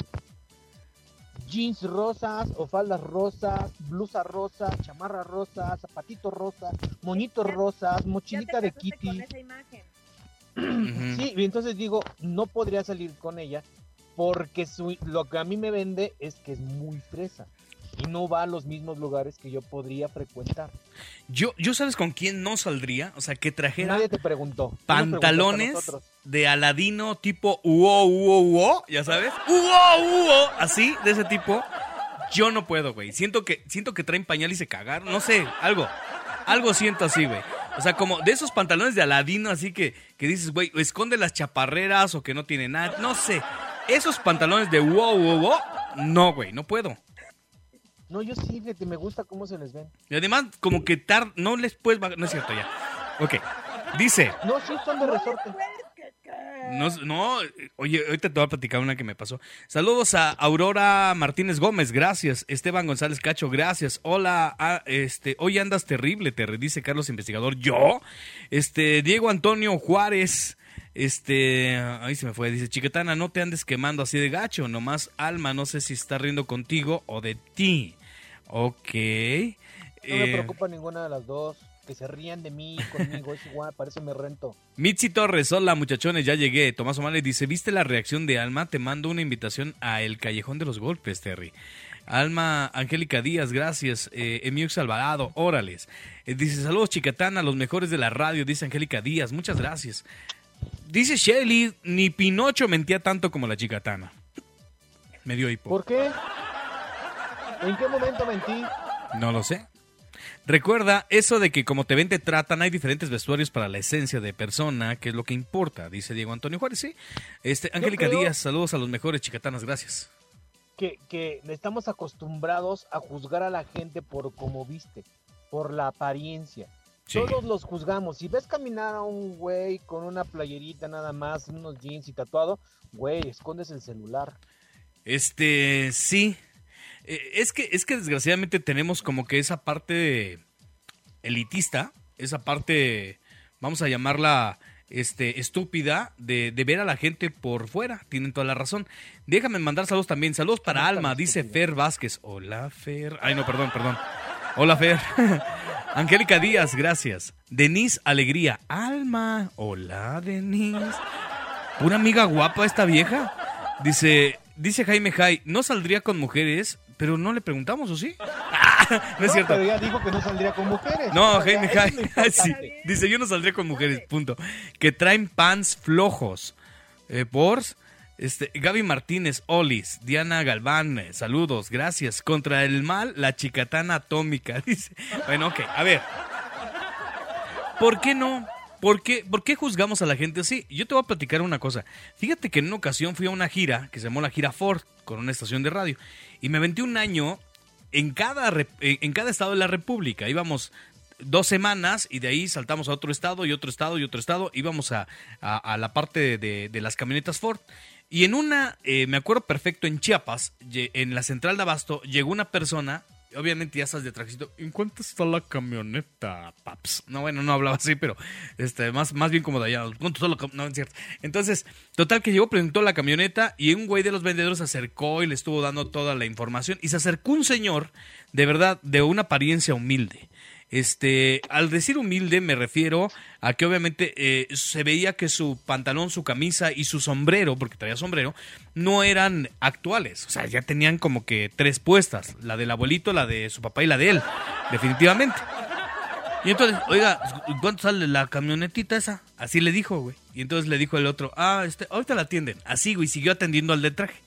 jeans rosas o faldas rosas, blusa rosa, chamarra rosa, zapatitos rosas, moñitos rosas, mochilita de Kitty.
Con esa imagen.
Sí, y entonces digo, no podría salir con ella porque su, lo que a mí me vende es que es muy fresa y no va a los mismos lugares que yo podría frecuentar.
Yo, yo sabes con quién no saldría, o sea, que trajera
Nadie te preguntó.
pantalones de Aladino tipo uo uo uo, ya sabes, uo uo, así de ese tipo, Yo no puedo, güey. Siento que, siento que traen pañal y se cagaron. No sé, algo. Algo siento así, güey. O sea, como de esos pantalones de Aladino, así que, que dices, güey, esconde las chaparreras o que no tiene nada. No sé. Esos pantalones de wow, wow, wow. No, güey, no puedo.
No, yo sí, fíjate, me gusta cómo se les ven.
Y además, como que tar no les puedes. No es cierto, ya. Ok. Dice.
No, sí, son de resorte.
No, no, oye, ahorita te voy a platicar una que me pasó. Saludos a Aurora Martínez Gómez, gracias. Esteban González Cacho, gracias. Hola, ah, este, hoy andas terrible, te dice Carlos Investigador. ¿Yo? Este, Diego Antonio Juárez, este, ahí se me fue, dice, chiquetana, no te andes quemando así de gacho, nomás Alma, no sé si está riendo contigo o de ti. Ok.
No me
Eh,
preocupa ninguna de las dos. Que se rían de mí, conmigo, es igual, parece me rento.
Mitzi Torres, hola muchachones, ya llegué. Tomás O'Malley dice, ¿viste la reacción de Alma? Te mando una invitación a El Callejón de los Golpes, Terry. Alma Angélica Díaz, gracias. Eh, Emiux Alvarado, órales. Eh, dice, saludos chicatana, los mejores de la radio, dice Angélica Díaz, muchas gracias. Dice Shelly, ni Pinocho mentía tanto como la chicatana. Me dio hipo.
¿Por qué? ¿En qué momento mentí?
No lo sé. Recuerda eso de que como te ven te tratan, hay diferentes vestuarios para la esencia de persona, que es lo que importa, dice Diego Antonio Juárez, sí. Este, Angélica Díaz, saludos a los mejores chicatanas, gracias.
Que, que estamos acostumbrados a juzgar a la gente por cómo viste, por la apariencia.
Sí.
Todos los juzgamos. Si ves caminar a un güey con una playerita nada más, unos jeans y tatuado, güey, escondes el celular.
Este, sí. Eh, es que, es que desgraciadamente tenemos como que esa parte elitista, esa parte, vamos a llamarla este, estúpida, de, de ver a la gente por fuera. Tienen toda la razón. Déjame mandar saludos también. Saludos para Alma, dice. Fer Vázquez. Hola, Fer. Ay, no, perdón, perdón. Hola, Fer. Angélica Díaz, gracias. Denise Alegría. Alma. Hola, Denise. Pura amiga guapa esta vieja. Dice, dice Jaime Jai, no saldría con mujeres, pero no le preguntamos, ¿o sí? Ah, no es cierto.
Pero ya dijo que no saldría con mujeres.
No, Jaime sí. Dice, yo no saldría con mujeres, punto. Que traen pants flojos. Eh, por este, Gaby Martínez, Olis, Diana Galván, eh, saludos, gracias. Contra el mal, la chicatana atómica. Dice. Bueno, ok, a ver. ¿Por qué no? ¿Por qué, ¿Por qué juzgamos a la gente así? Yo te voy a platicar una cosa. Fíjate que en una ocasión fui a una gira que se llamó la gira Ford con una estación de radio y me aventé un año en cada, en cada estado de la República. Íbamos dos semanas y de ahí saltamos a otro estado y otro estado y otro estado. Íbamos a, a- a la parte de, de las camionetas Ford. Y en una, eh, me acuerdo perfecto, en Chiapas, en la central de Abasto, llegó una persona, obviamente ya estás de trajecito, ¿en cuánto está la camioneta, paps? No, bueno, no hablaba así, pero este, más, más bien como de allá, ¿cuánto está la cam-?" No, es cierto. Entonces, total que llegó, presentó la camioneta y un güey de los vendedores se acercó y le estuvo dando toda la información. Y se acercó un señor, de verdad, de una apariencia humilde. Este, al decir humilde me refiero a que obviamente eh, se veía que su pantalón, su camisa y su sombrero, porque traía sombrero, no eran actuales. O sea, ya tenían como que tres puestas, la del abuelito, la de su papá y la de él, definitivamente. Y entonces, oiga, ¿cuánto sale la camionetita esa? Así le dijo, güey. Y entonces le dijo el otro, ah, este, ahorita la atienden. Así, güey, siguió atendiendo al de traje.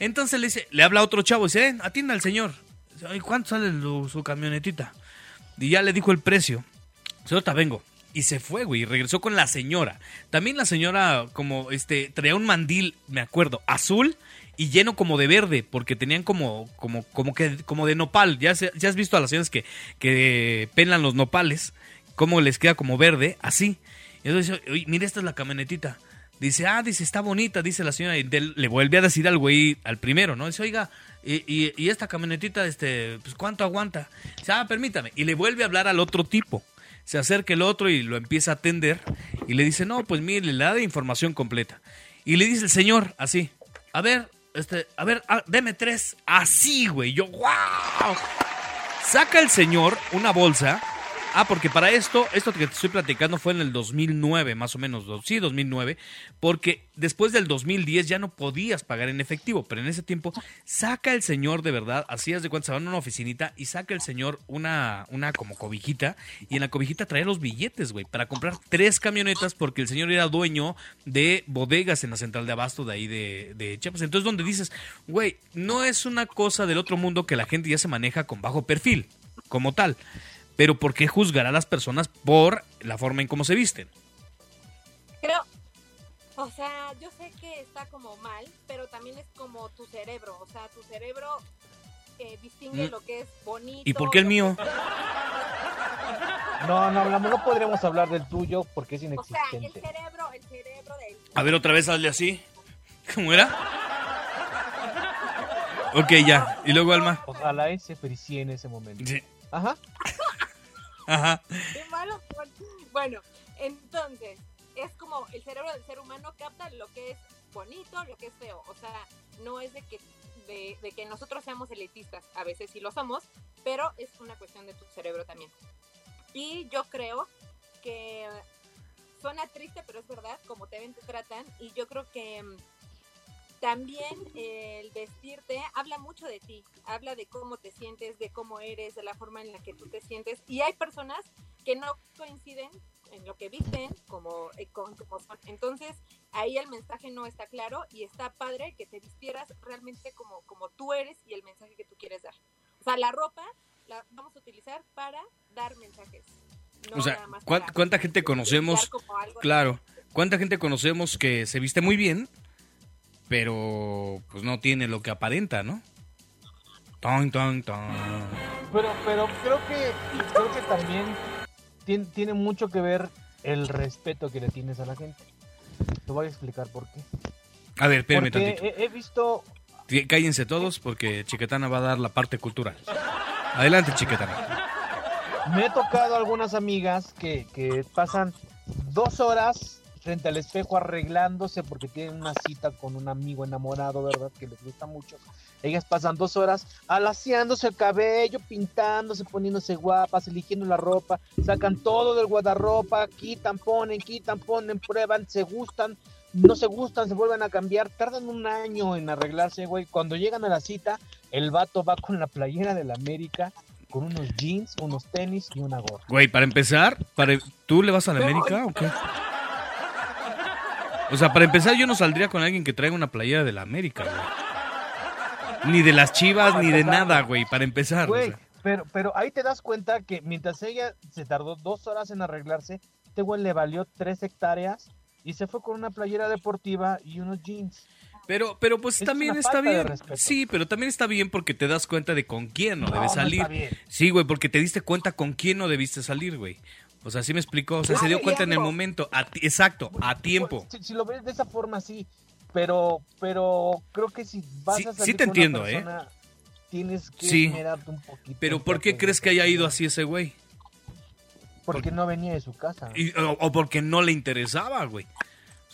Entonces le dice, le habla a otro chavo y dice, eh, atienda al señor. Dice, "Ay, ¿Cuánto sale su camionetita? Y ya le dijo el precio. Ahorita vengo. Y se fue, güey, y regresó con la señora. También la señora, como, este, traía un mandil, me acuerdo, azul y lleno como de verde, porque tenían como, como, como que, como de nopal. Ya, ya has visto a las señoras que, que pelan los nopales, cómo les queda como verde, así. Y entonces "Oye, mira, esta es la camionetita. Dice, ah, dice, está bonita, dice la señora. Y le vuelve a decir al güey, al primero, ¿no? Dice, oiga, y, y- y esta camionetita, este, pues, ¿cuánto aguanta? Dice, ah, permítame. Y le vuelve a hablar al otro tipo. Se acerca el otro y lo empieza a atender. Y le dice, no, pues mire, le da la información completa. Y le dice el señor, así, a ver, este, a ver, ah, deme tres. Así, güey. Yo, wow. Saca el señor una bolsa Ah, porque para esto, esto que te estoy platicando fue en el 2009, más o menos, sí, 2009, porque después del 2010 ya no podías pagar en efectivo, pero en ese tiempo saca el señor de verdad, así es de cuenta, se van a una oficinita y saca el señor una, una como cobijita, y en la cobijita traía los billetes, güey, para comprar tres camionetas, porque el señor era dueño de bodegas en la central de abasto de ahí de, de Chiapas. Entonces, donde dices, güey, no es una cosa del otro mundo que la gente ya se maneja con bajo perfil, como tal. Pero ¿por qué juzgar a las personas por la forma en cómo se visten?
Creo, o sea, yo sé que está como mal, pero también es como tu cerebro, o sea, tu cerebro eh, distingue
Mm.
lo que es bonito.
¿Y por qué el mío?
No, no hablamos, no podríamos hablar del tuyo porque es
O sea, el
inexistente.
cerebro, el cerebro del...
A ver, otra vez hazle así. ¿Cómo era? Ok, ya. ¿Y luego, Alma?
Ojalá se precie en ese momento.
Sí.
Ajá.
Ajá.
Qué malo. Bueno, entonces, es como el cerebro del ser humano capta lo que es bonito, lo que es feo. O sea, no es de que, de, de que nosotros seamos elitistas, a veces sí lo somos, pero es una cuestión de tu cerebro también. Y yo creo que suena triste, pero es verdad, como te ven, te tratan. Y yo creo que mm, también el vestirte habla mucho de ti, habla de cómo te sientes, de cómo eres, de la forma en la que tú te sientes. Y hay personas que no coinciden en lo que visten como, eh, con, como son. Entonces, ahí el mensaje no está claro y está padre que te vistieras realmente como, como tú eres y el mensaje que tú quieres dar. O sea, la ropa la vamos a utilizar para dar mensajes. no
O sea,
nada más
¿cuán-
para
cuánta gente conocemos? Claro. ¿Cuánta gente conocemos que se viste muy bien, pero pues no tiene lo que aparenta, ¿no? Tan, tan, tan.
Pero, pero creo que creo que también tiene, tiene mucho que ver el respeto que le tienes a la gente. Te voy a explicar por qué.
A ver, espérame
Porque
tantito.
he, he visto
Cállense todos porque Chiquetana va a dar la parte cultural. Adelante, Chiquetana.
Me he tocado algunas amigas que, que pasan dos horas frente al espejo arreglándose porque tienen una cita con un amigo enamorado, ¿verdad? Que les gusta mucho. Ellas pasan dos horas alaciándose el cabello, pintándose, poniéndose guapas, eligiendo la ropa, sacan todo del guardarropa, quitan, ponen, quitan, ponen, prueban, se gustan, no se gustan, se vuelven a cambiar, tardan un año en arreglarse, güey. Cuando llegan a la cita, el vato va con la playera de la América, con unos jeans, unos tenis y una gorra.
Güey, para empezar, para... ¿tú le vas a la América o qué? O sea, para empezar yo no saldría con alguien que traiga una playera de la América, güey. Ni de las chivas, ni de nada, güey, para empezar. o
Güey,
sea.
pero, pero ahí te das cuenta que mientras ella se tardó dos horas en arreglarse, este güey le valió tres hectáreas y se fue con una playera deportiva y unos jeans.
Pero, pero pues
Es
también está bien. Sí, pero también está bien porque te das cuenta de con quién no,
No,
debes salir. Sí, güey, porque te diste cuenta con quién no debiste salir, güey. O sea, sí me explicó. O sea, se dio cuenta en el momento. A ti- exacto, a tiempo.
Si, si lo ves de esa forma, sí. Pero, pero creo que si vas
Sí-
a salir
sí te
con una
entiendo, ¿eh?
Tienes que
Sí.
un poquito.
Pero ¿por qué crees que haya ido así ese güey?
Porque no venía de su casa.
Y- o, o porque no le interesaba, güey.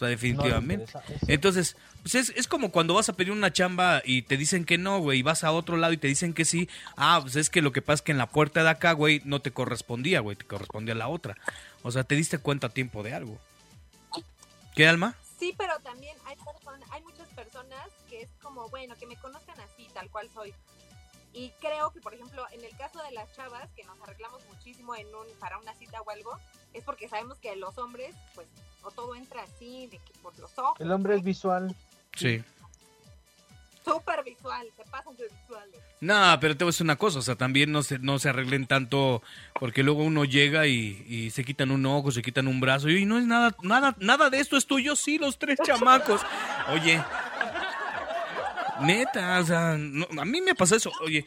Sea, definitivamente. Entonces, pues es, es como cuando vas a pedir una chamba y te dicen que no, güey, y vas a otro lado y te dicen que sí. Ah, pues es que lo que pasa es que en la puerta de acá, güey, no te correspondía, güey, te correspondía a la otra. O sea, te diste cuenta a tiempo de algo. ¿Qué, Alma?
Sí, pero también hay, person- hay muchas personas que es como, bueno, que me conozcan así, tal cual soy. Y creo que, por ejemplo, en el caso de las chavas, que nos arreglamos muchísimo en un, para una cita o algo, es porque sabemos que los hombres, pues, o todo entra así, de que por los ojos.
El hombre es visual.
Sí.
Súper visual, se pasan de visuales.
No, pero te voy a decir una cosa, o sea, también no se, no se arreglen tanto, porque luego uno llega y, y se quitan un ojo, se quitan un brazo, y no es nada, nada, nada de esto es tuyo, sí, los tres chamacos. Oye, neta, o sea, no, a mí me pasa eso, oye,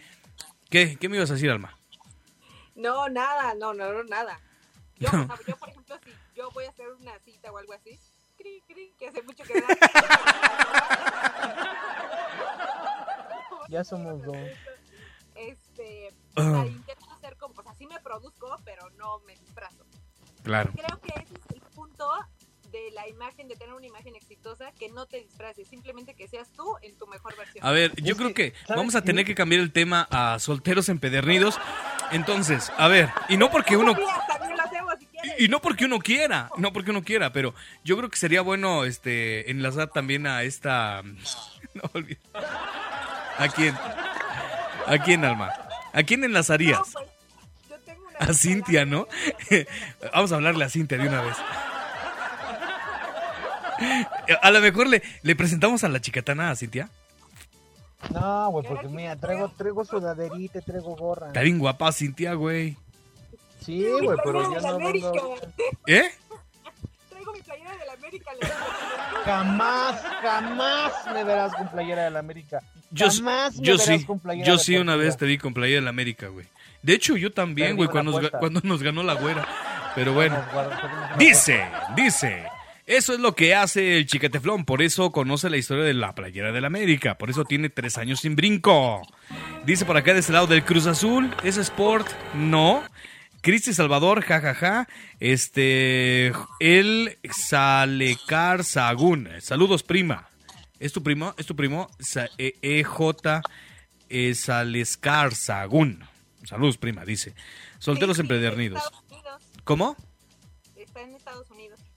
¿qué, qué me ibas a decir, Alma?
No, nada, no, no, no, nada. Yo,
No.
o sea, yo, por ejemplo, si yo voy a hacer una cita o algo así, cri, cri, que hace mucho que.
Ya somos dos.
Este,
Ah.
o sea, intento hacer como, o sea, sí me produzco, pero no me disfrazo.
Claro.
Creo que ese es el punto de la imagen, de tener una imagen exitosa, que no te disfraces, simplemente que seas tú en tu mejor versión.
A ver, yo
Es
creo
que,
que
¿sabes
vamos a
qué?
tener que cambiar el tema a solteros empedernidos. Entonces, a ver, y no porque uno
quieres.
y no porque uno quiera, no porque uno quiera, pero yo creo que sería bueno este enlazar también a esta no olvides. ¿A quién? ¿A quién, Alma? ¿A quién enlazarías?
No, pues, yo tengo una
A Cintia, ¿no? Vamos a hablarle a Cintia de una vez. A lo mejor le, le presentamos a la chicatana a Cintia.
No, güey, porque mira, traigo, traigo sudaderita, traigo gorra.
Está bien guapa Cintia, güey.
Sí, güey, pero
la
no vengo.
¿Eh?
Traigo mi playera de la América. le digo.
Jamás, jamás me verás con playera de la América.
Yo,
jamás me
yo
verás
sí,
con playera
yo sí una vez te vi con playera de la América, güey. De hecho, yo también, güey, cuando, nos cuando nos ganó la güera. Pero bueno. Dice, dice. Eso es lo que hace el chiqueteflón, por eso conoce la historia de la playera del América, por eso tiene tres años sin brinco. Dice por acá de este lado del Cruz Azul, ¿es Sport? No. Cristi Salvador, jajaja. Este, el Salecar Sagún. Saludos, prima. ¿Es tu primo? ¿Es tu primo? Sa- E- EJ eh, Salescar Sagún. Saludos, prima, dice. Solteros
Sí, sí,
empedernidos. ¿Cómo?
Está en Estados Unidos.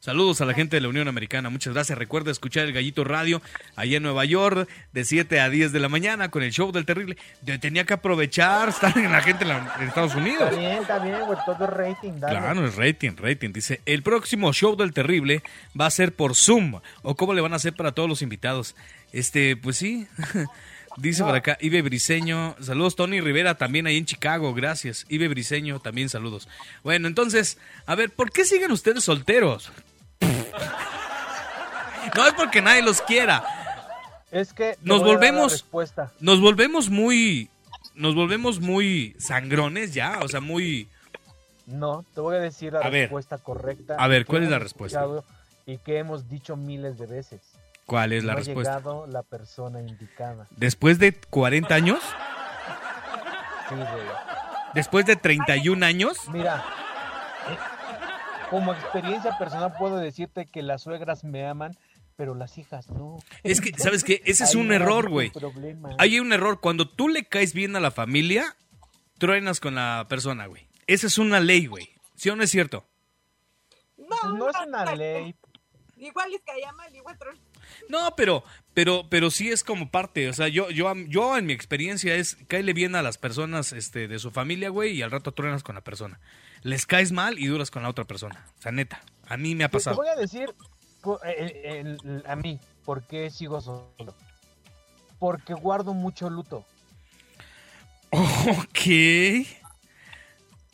Saludos a la gente de la Unión Americana, muchas gracias. Recuerda escuchar el Gallito Radio allá en Nueva York de 7 a 10 de la mañana con el show del terrible. Yo tenía que aprovechar estar en la gente en Estados Unidos.
Está bien, güey, todo es rating, dale.
Claro, es rating, rating. Dice, el próximo show del terrible va a ser por Zoom. ¿O cómo le van a hacer para todos los invitados? Este, pues sí. Dice por acá, Ibe Briseño. Saludos, Tony Rivera, también ahí en Chicago. Gracias. Ibe Briseño, también saludos. Bueno, entonces, a ver, ¿por qué siguen ustedes solteros? No es porque nadie los quiera.
Es que
Nos
la
volvemos-
respuesta.
Nos volvemos muy. Nos volvemos muy sangrones ya. O sea, muy.
No, te voy a decir la
A ver.
respuesta correcta.
A ver, ¿cuál es la respuesta?
Y que hemos dicho miles de veces.
¿Cuál es la
no
respuesta?
ha llegado la persona indicada.
Después de 40 años,
Sí, güey.
después de 31 años,
Mira, eh, como experiencia personal puedo decirte que las suegras me aman, pero las hijas no.
es que, ¿sabes qué? Ese es
Ahí
un error, güey.
problema.
Hay un error. Cuando tú le caes bien a la familia, truenas con la persona, güey. Esa es una ley, güey. ¿Sí o no es cierto?
No,
Pues no es una ley.
Igual les caía mal, igual tron-
No, pero, pero, pero sí es como parte. O sea, yo, yo, yo en mi experiencia es caerle bien a las personas este, de su familia, güey, y al rato truenas con la persona. Les caes mal y duras con la otra persona. O sea, neta. A mí me ha
Te- Te
pasado.
voy a decir el- el- a mí por qué sigo solo. Porque guardo mucho luto.
Ok.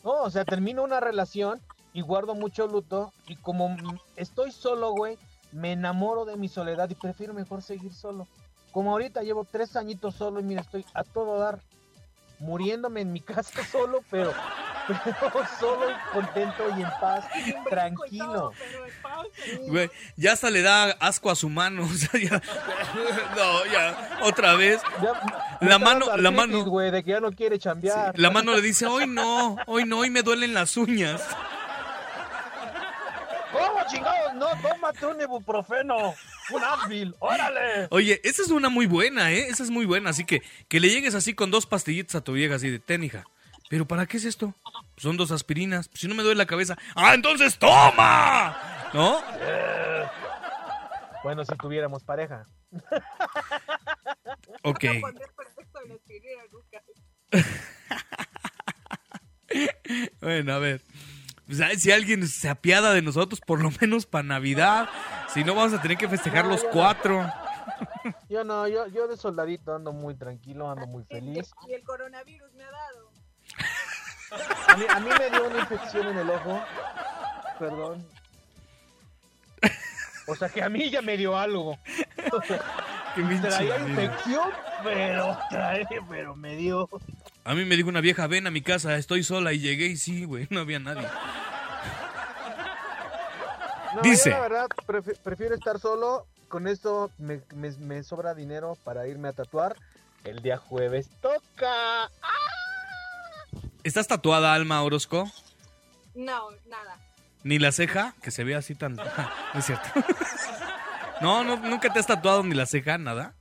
No, o sea, termino una relación y guardo mucho luto y como estoy solo, güey, me enamoro de mi soledad y prefiero mejor seguir solo. Como ahorita llevo tres añitos solo y mira, estoy a todo dar, muriéndome en mi casa solo, pero, pero solo contento y en paz, tranquilo.
Güey, ya hasta le da asco a su mano. O sea, ya. No, ya. Otra vez.
Ya,
La mano- la mano-
güey, de que ya no quiere chambear.
La mano le dice, hoy no, hoy no, hoy me duelen las uñas.
¿Cómo chingados? No, tómate un ibuprofeno, un Advil, órale.
Oye, esa es una muy buena, ¿eh? Esa es muy buena. Así que que le llegues así con dos pastillitas a tu vieja así de ténica. ¿Pero para qué es esto? Son dos aspirinas. Si no me duele la cabeza. ¡Ah, entonces toma! ¿No?
Bueno, si tuviéramos pareja.
Ok. Bueno, a ver. Pues, si alguien se apiada de nosotros, por lo menos para Navidad. Si no, vamos a tener que festejar los cuatro.
Yo no, yo, yo de soldadito ando muy tranquilo, ando muy feliz.
Y el coronavirus me ha dado.
A mí, a mí me dio una infección en el ojo. Perdón. O sea que a mí ya me dio algo.
Qué pinche
Traía infección, pero trae, pero me dio.
A mí me dijo una vieja, ven a mi casa, estoy sola. Y llegué y sí, güey, no había nadie.
No,
Dice.
yo la verdad prefi- prefiero estar solo. Con esto me, me- me sobra dinero para irme a tatuar. El día jueves toca.
¿Estás tatuada, Alma Orozco?
No, nada.
Ni la ceja, que se ve así tan... No es cierto. No, no, nunca te has tatuado ni la ceja, nada.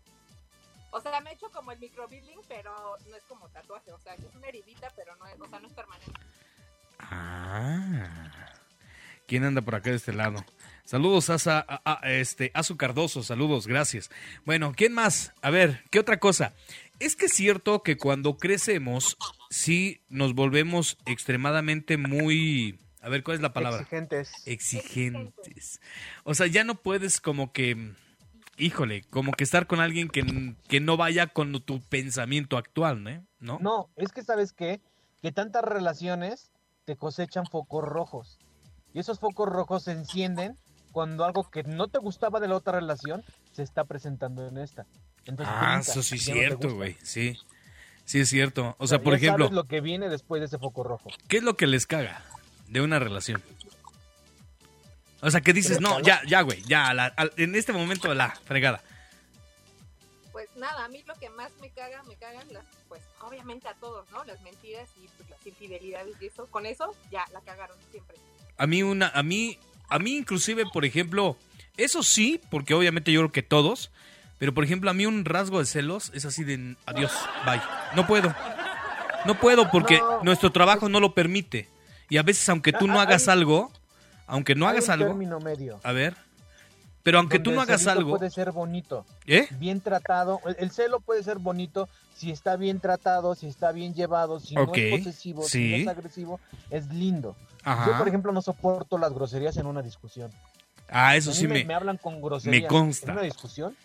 Microneedling, pero no es como tatuaje, o sea, es una heridita, pero no es, o sea, no es permanente.
Ah. ¿Quién anda por acá de este lado? Saludos a, Sa- a- a- este, a su Cardoso, saludos, gracias. Bueno, ¿quién más? A ver, ¿qué otra cosa? Es que es cierto que cuando crecemos, sí nos volvemos extremadamente muy... A ver, ¿cuál es la palabra?
Exigentes.
exigentes. O sea, ya no puedes como que, híjole, como que estar con alguien que, que no vaya con tu pensamiento actual, ¿no? ¿no?
No, es que sabes qué, que tantas relaciones te cosechan focos rojos. Y esos focos rojos se encienden cuando algo que no te gustaba de la otra relación se está presentando en esta. Entonces,
Ah, eso sí es cierto, güey, sí. Sí es cierto. O sea, por ejemplo,
sabes lo que viene después de ese foco rojo.
¿qué es lo que les caga de una relación? O sea, que dices,
¿Qué les
no, ya, ya, güey, ya, a la- al- en este momento la fregada.
Pues nada, a mí lo que más me caga, me cagan las, pues obviamente a todos, ¿no? Las mentiras y pues, las infidelidades y eso. Con eso ya la cagaron siempre.
A mí una, a mí, a mí inclusive, por ejemplo, eso sí, porque obviamente yo creo que todos, pero por ejemplo a mí un rasgo de celos es así de adiós, bye. No puedo. No puedo porque
No.
nuestro trabajo no lo permite. Y a veces aunque tú no
Ah,
hagas
hay-
algo, aunque no
Hay
hagas
un
algo,
término medio.
a ver. Pero aunque tú no hagas algo,
Puede ser bonito,
¿eh?
bien tratado. El, el celo puede ser bonito si está bien tratado, si está bien llevado, si no es posesivo, si no es agresivo, es lindo. Yo,
Ajá.
por ejemplo, no soporto las groserías en una discusión.
Ah, eso sí
me,
me
me hablan con groserías
me consta.
en una discusión.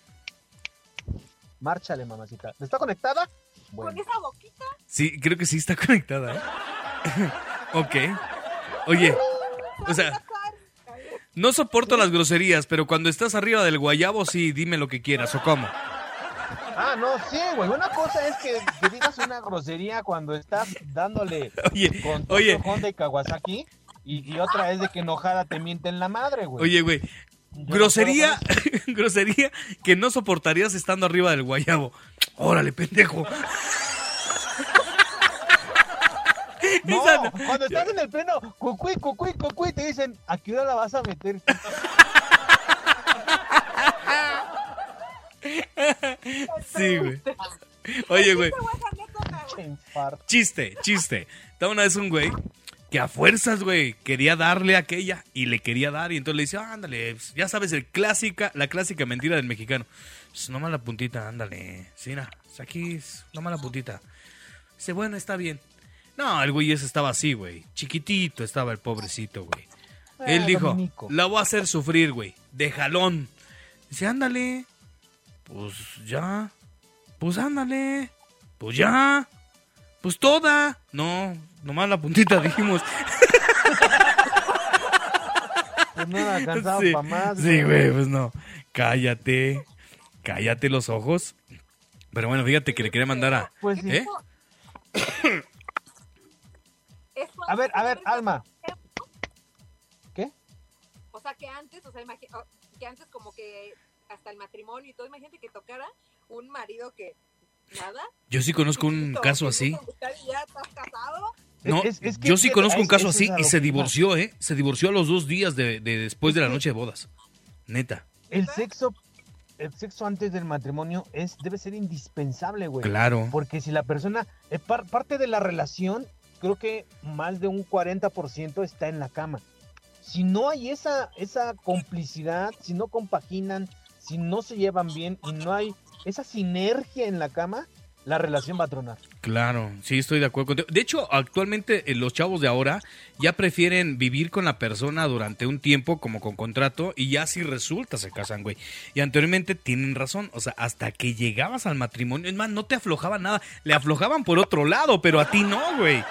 Márchale, mamacita. ¿Está conectada?
Con
Bueno.
esa boquita,
Sí, creo que sí está conectada, ¿eh? ok. Oye, o sea, no soporto las groserías, pero cuando estás arriba del guayabo, sí, dime lo que quieras, ¿o cómo?
Ah, no, sí, güey. Una cosa es que, que digas una grosería cuando estás dándole
Oye,
con
oye.
Honda y Kawasaki. Y, y otra es de que enojada te mienten la madre, güey.
Oye, güey, grosería, grosería que no soportarías estando arriba del guayabo. Órale, pendejo.
No, cuando estás en el pleno, cucuy, cucuy, cucuy, te dicen, ¿a qué hora la vas a meter?
Sí, güey. Oye, güey, chiste, chiste. Estaba una vez un güey que a fuerzas, güey, quería darle a aquella y le quería dar y entonces le dice, ándale, pues, ya sabes, el clásica, la clásica mentira del mexicano. Pues, nomás la puntita, ándale. Sí, na, pues, aquí, es nomás la puntita. Dice, bueno, está bien. No, el güey ese estaba así, güey. Chiquitito estaba el pobrecito, güey. Él dijo,
Dominico.
la voy a hacer sufrir, güey. De jalón. Dice, ándale. Pues ya. Pues ándale. Pues ya. Pues toda. No, nomás la puntita dijimos.
Pues era cansado
Sí,
pa' más.
sí, güey, pues no. Cállate. Cállate los ojos. Pero bueno, fíjate que le quería mandar a...
Pues sí.
¿Eh?
A ver, a ver, Alma. ¿Qué?
O sea, que antes, o sea, imagi- o- que antes como que hasta el matrimonio y todo, imagínate que tocara un marido que nada.
Yo sí conozco un
chiquito,
caso así.
no te gusta y ya estás casado.
No,
Es- es que-
yo sí conozco un caso así y se divorció, ¿eh? Se divorció a los dos días de, de después de la noche de bodas. Neta.
El sexo, el sexo antes del matrimonio es, debe ser indispensable, güey.
Claro.
Porque si la persona, eh, par- parte de la relación, creo que más de un 40% está en la cama. Si no hay esa, esa complicidad, si no compaginan, si no se llevan bien y no hay esa sinergia en la cama, la relación va a tronar.
Claro, sí, estoy de acuerdo contigo. De hecho, actualmente eh, los chavos de ahora ya prefieren vivir con la persona durante un tiempo como con contrato y ya si resulta se casan, güey. Y anteriormente tienen razón, o sea, hasta que llegabas al matrimonio, es más, no te aflojaba nada, le aflojaban por otro lado, pero a ti no, güey.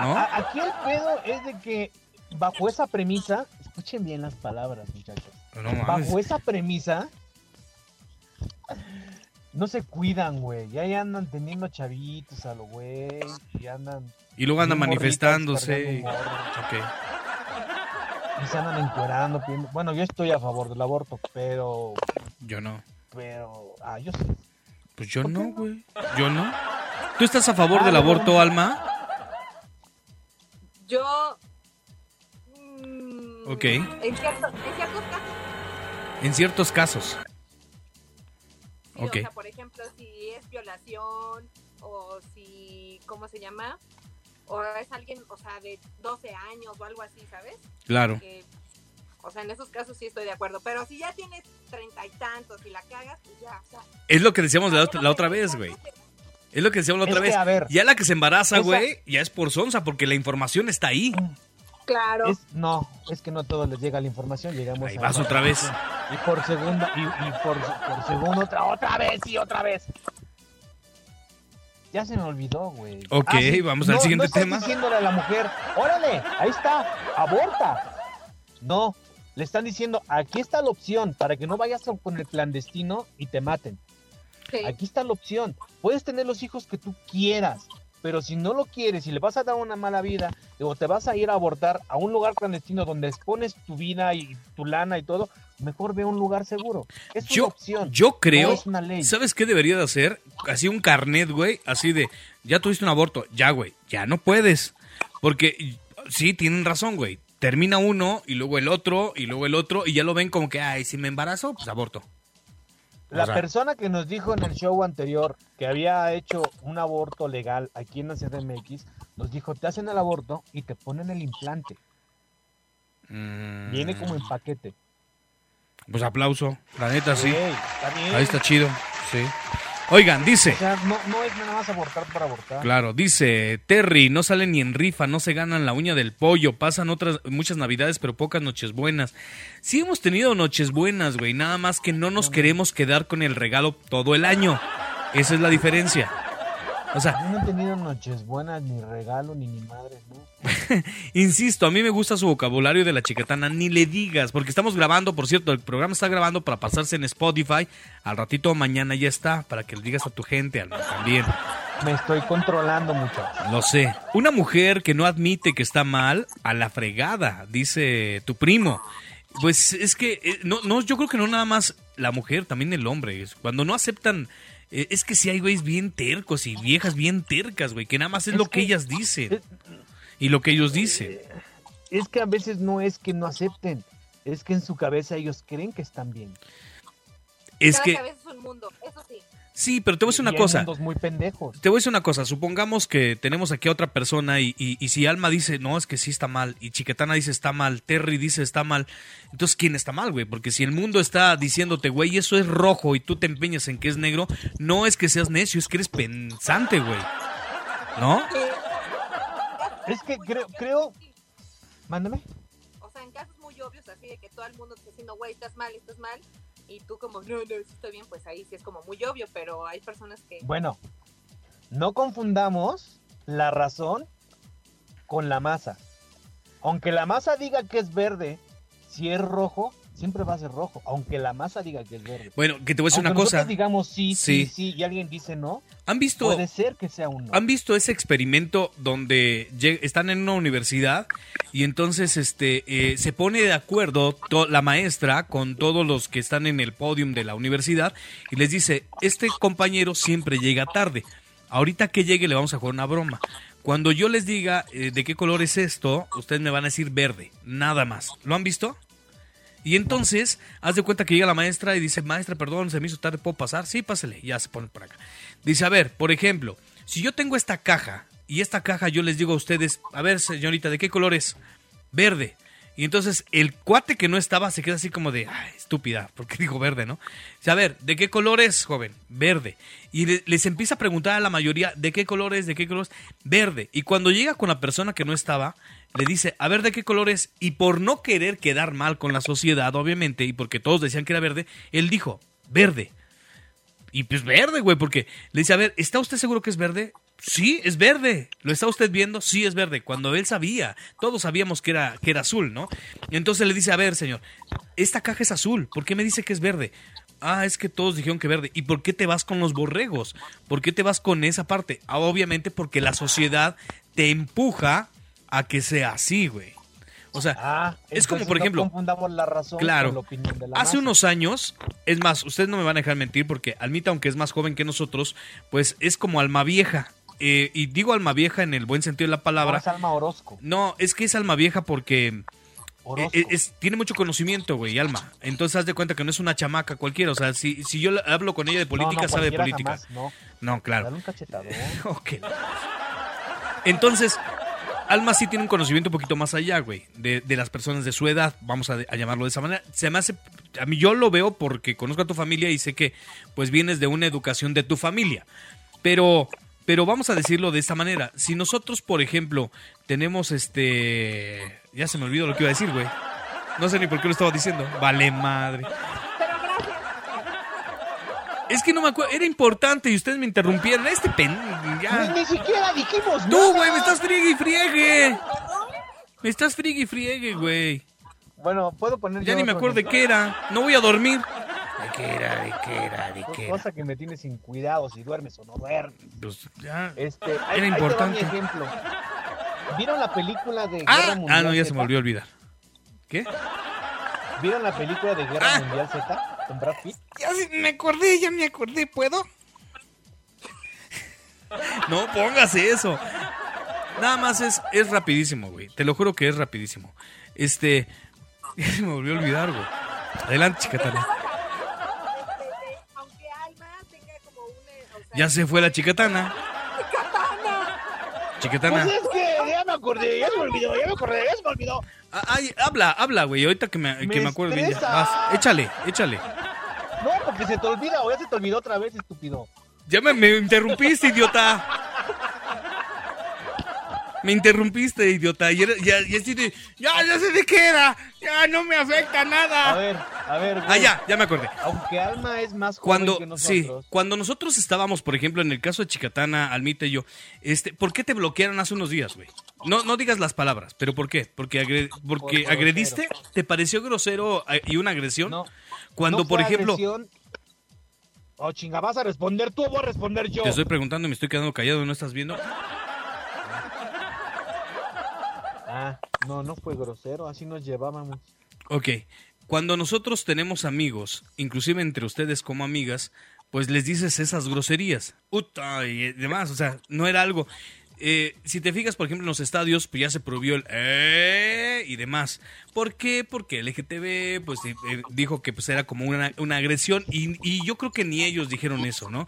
¿No?
Aquí el pedo es de que bajo esa premisa, escuchen bien las palabras, muchachos.
No mames.
Bajo esa premisa, no se cuidan, güey. Ya, ya andan teniendo chavitos a lo güey. Y andan.
Y luego andan manifestándose. Ok,
Y se andan encuerando. pidiendo- Bueno, yo estoy a favor del aborto, pero.
yo no.
Pero. Ah, yo sí.
Pues yo
¿Por qué
no, güey. Yo no. ¿Tú estás a favor
Ah,
del aborto,
no.
Alma?
Yo. mm,
Ok.
En, cierto- en ciertos casos.
En ciertos casos.
Sí. O sea, por ejemplo, si es violación o si, ¿cómo se llama? O es alguien, o sea, de 12 años o algo así, ¿sabes?
Claro.
O sea, en esos casos sí estoy de acuerdo. Pero si ya tienes treinta y tantos y la cagas, pues ya, o sea.
Es lo que decíamos la, otra- la otra vez, güey. Es lo que decíamos la
Es
otra
que,
vez.
a ver,
ya la que se embaraza, güey, ya es por sonza, porque la información está ahí.
Claro.
Es, no, es que no a todos les llega la información, llegamos
Ahí
a
vas otra vez.
Y por segunda, y, y por, por segundo, otra, otra vez y otra vez. Ya se me olvidó, güey. Ah,
Ok, vamos al
No,
siguiente
no
tema.
diciéndole a la mujer, órale, ahí está, aborta. No, le están diciendo, aquí está la opción para que no vayas con el clandestino y te maten.
Sí.
Aquí está la opción. Puedes tener los hijos que tú quieras, pero si no lo quieres y le vas a dar una mala vida o te vas a ir a abortar a un lugar clandestino donde expones tu vida y tu lana y todo, mejor ve a un lugar seguro. Es
Yo-
una opción.
Yo
no
creo,
es una ley.
¿sabes qué debería de hacer? Así un carnet, güey, así de, ya tuviste un aborto, ya, güey, ya no puedes. Porque sí, tienen razón, güey. Termina uno y luego el otro y luego el otro y ya lo ven como que, ay, si me embarazo, pues aborto.
La
o sea-
persona que nos dijo en el show anterior que había hecho un aborto legal aquí en la CDMX, nos dijo, te hacen el aborto y te ponen el implante.
Mm,
Viene como en paquete.
Pues aplauso, la neta sí.
Ey, está bien.
Ahí está chido, sí. Oigan, dice,
O sea, no, no es nada más abortar por abortar.
Claro, dice Terry, no salen ni en rifa, no se ganan la uña del pollo, pasan otras muchas navidades, pero pocas noches buenas. Sí hemos tenido noches buenas, güey, nada más que no nos queremos quedar con el regalo todo el año. Esa es la diferencia. O sea,
no he tenido noches buenas, ni regalo, ni ni madre, ¿no?
insisto, a mí me gusta su vocabulario de la chiquetana, ni le digas, porque estamos grabando, por cierto, el programa está grabando para pasarse en Spotify, al ratito mañana ya está, para que le digas a tu gente, también.
Me estoy controlando, muchachos.
Lo sé. Una mujer que no admite que está mal, a la fregada, dice tu primo. Pues es que, eh, no, no, yo creo que no nada más la mujer, también el hombre. Cuando no aceptan, es que sí hay güeyes bien tercos y viejas bien tercas, güey, que nada más es,
Es
lo que
que-
ellas dicen
es-
y lo que ellos dicen.
Es que a veces no es que no acepten, es que en su cabeza ellos creen que están bien.
Es
Cada
que,
cabeza es un mundo, eso sí.
Sí, pero te voy a decir una cosa.
mundos muy pendejos.
Te voy a decir una cosa, supongamos que tenemos aquí a otra persona y, y- y si Alma dice, no, es que sí está mal, y Chiquetana dice está mal, Terry dice está mal, entonces ¿quién está mal, güey? Porque si el mundo está diciéndote, güey, eso es rojo y tú te empeñas en que es negro, no es que seas necio, es que eres pensante, güey. ¿No?
Es que creo, creo, mándame.
O sea, en casos muy obvios, así de que todo el mundo está diciendo, güey, estás mal, estás mal, y tú como, no, no, sí estoy bien, pues ahí sí es como muy obvio, pero hay personas que...
Bueno, no confundamos la razón con la masa. Aunque la masa diga que es verde, si es rojo, siempre va a ser rojo. Aunque la masa diga que es verde.
Bueno, que te voy a decir
Aunque
una cosa.
digamos sí, sí,
Sí.
sí, y alguien dice no,
¿Han visto,
puede ser que sea un no.
¿Han visto ese experimento donde están en una universidad y entonces este eh, se pone de acuerdo la maestra con todos los que están en el podium de la universidad y les dice, este compañero siempre llega tarde. Ahorita que llegue le vamos a jugar una broma. Cuando yo les diga eh, de qué color es esto, ustedes me van a decir verde, nada más. ¿Lo han visto? Y entonces, haz de cuenta que llega la maestra y dice, maestra, perdón, se me hizo tarde, ¿puedo pasar? Sí, pásele, ya se pone por acá. Dice, a ver, por ejemplo, si yo tengo esta caja y esta caja yo les digo a ustedes, a ver, señorita, ¿de qué color es? Verde. Y entonces el cuate que no estaba se queda así como de, ay, estúpida, porque dijo verde, ¿no? Dice, a ver, ¿de qué color es, joven? Verde. Y le- les empieza a preguntar a la mayoría, ¿de qué color es? ¿De qué color es? Verde. Y cuando llega con la persona que no estaba, le dice, a ver, ¿de qué color es? Y por no querer quedar mal con la sociedad, obviamente, y porque todos decían que era verde, él dijo, verde. Y pues verde, güey, porque le dice, a ver, ¿está usted seguro que es verde? Sí, es verde. ¿Lo está usted viendo? Sí, es verde. Cuando él sabía, todos sabíamos que era, que era azul, ¿no? Y entonces le dice, a ver, señor, esta caja es azul. ¿Por qué me dice que es verde? Ah, es que todos dijeron que verde. ¿Y por qué te vas con los borregos? ¿Por qué te vas con esa parte? Ah, obviamente porque la sociedad te empuja a que sea así, güey. O sea,
Ah,
Es como, por
no
ejemplo,
confundamos la razón
claro,
con la opinión de la
Hace
masa.
unos años, es más, ustedes no me van a dejar mentir porque Almita, aunque es más joven que nosotros, pues es como alma vieja. Eh, y digo alma vieja en el buen sentido de la
No,
palabra.
es Alma Orozco.
No, es que es alma vieja porque
Orozco.
eh, es- tiene mucho conocimiento, güey, Alma. Entonces haz de cuenta que no es una chamaca cualquiera. O sea, si, si yo hablo con ella de política,
No, no,
sabe de política.
jamás, no,
No, claro.
dale un cachetadón.
Ok. Entonces, Alma sí tiene un conocimiento un poquito más allá, güey, de, de las personas de su edad, vamos a, a llamarlo de esa manera. Se me hace, a mí yo lo veo porque conozco a tu familia y sé que pues vienes de una educación de tu familia. Pero, pero vamos a decirlo de esta manera. Si nosotros, por ejemplo, tenemos este... Ya se me olvidó lo que iba a decir, güey. No sé ni por qué lo estaba diciendo. Vale, madre.
Pero gracias.
Es que no me acuerdo. Era importante y ustedes me interrumpieron. Este pen... ya.
Ni, ni siquiera dijimos
Tú,
nada.
güey, me estás friegue y friegue. Me estás friegue y friegue, güey.
Bueno, puedo poner
Ya ni me acuerdo de qué era. No voy a dormir. ¿De qué era? ¿De qué era? ¿De qué era?
Cosa que me tiene sin cuidado, si duermes o no duermes.
Pues ya.
Este, ahí-
Era
ahí te va
importante.
mi ejemplo. ¿Vieron la película de Guerra
Ah,
Mundial
ah, no, ya se
Z?
me volvió a olvidar. ¿Qué?
¿Vieron la película de Guerra
Ah.
Mundial Z con Brad Pitt?
Ya me acordé, ya me acordé. ¿Puedo? No póngase eso. Nada más es, es rapidísimo, güey. Te lo juro que es rapidísimo. Este. Ya se me volvió a olvidar, güey. Adelante, chicatana. Ya se fue la chicatana. Chicatana.
Pues es que ya me acordé, ya se me olvidó, ya me acordé, ya se me olvidó.
Ah, ay, habla, habla, güey. Ahorita que me,
Me
que me acuerdo bien. ya. Vas, échale, échale.
No, porque se te olvida o ya se te olvidó otra vez, estúpido.
Ya me, me interrumpiste, idiota. Me interrumpiste, idiota. Y era- ya, ya, de, ya, ya sé de qué era. Ya no me afecta
A
nada.
ver, a ver,
Ah,
güey.
ya, ya me acordé.
Aunque Alma es más joven
Cuando,
que
sí,
nosotros.
cuando nosotros estábamos, por ejemplo, en el caso de Chicatana, Almita y yo, este, ¿por qué te bloquearon hace unos días, güey? No, no digas las palabras, pero ¿por qué? Porque, porque
por
agrediste, ¿te pareció grosero eh, y una agresión?
No.
Cuando,
no
por
fue
ejemplo,
agresión. Oh, chinga, vas a responder tú o voy a responder yo.
te estoy preguntando y me estoy quedando callado, ¿no estás viendo?
Ah, no, no fue grosero, así nos llevábamos.
Ok, cuando nosotros tenemos amigos, inclusive entre ustedes como amigas, pues les dices esas groserías. Uta y demás, o sea, no era algo. Eh, si te fijas, por ejemplo, en los estadios, pues ya se prohibió el eh y demás. ¿Por qué? Porque LGTB, pues eh, eh, dijo que pues era como una, una agresión y, y yo creo que ni ellos dijeron eso, ¿no?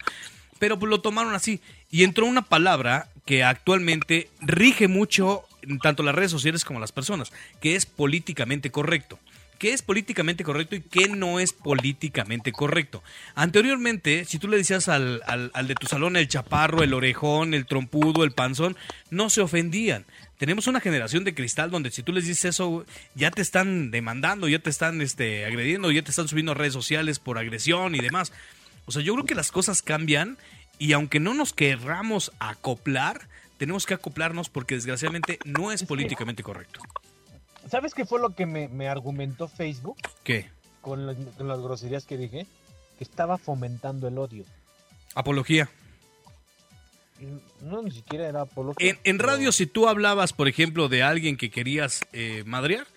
Pero pues lo tomaron así. Y entró una palabra que actualmente rige mucho tanto las redes sociales como las personas, que es políticamente correcto. ¿Qué es políticamente correcto y qué no es políticamente correcto? Anteriormente, si tú le decías al, al- de tu salón el chaparro, el orejón, el trompudo, el panzón, no se ofendían. Tenemos una generación de cristal donde si tú les dices eso, ya te están demandando, ya te están este, agrediendo, ya te están subiendo a redes sociales por agresión y demás. O sea, yo creo que las cosas cambian y aunque no nos querramos acoplar, tenemos que acoplarnos porque desgraciadamente no es políticamente correcto.
¿Sabes qué fue lo que me, me argumentó Facebook
¿Qué?
con, las- con las groserías que dije? Que estaba fomentando el odio.
Apología.
No, ni siquiera era apología.
En, en
pero-
radio, si tú hablabas, por ejemplo, de alguien que querías eh, madrear,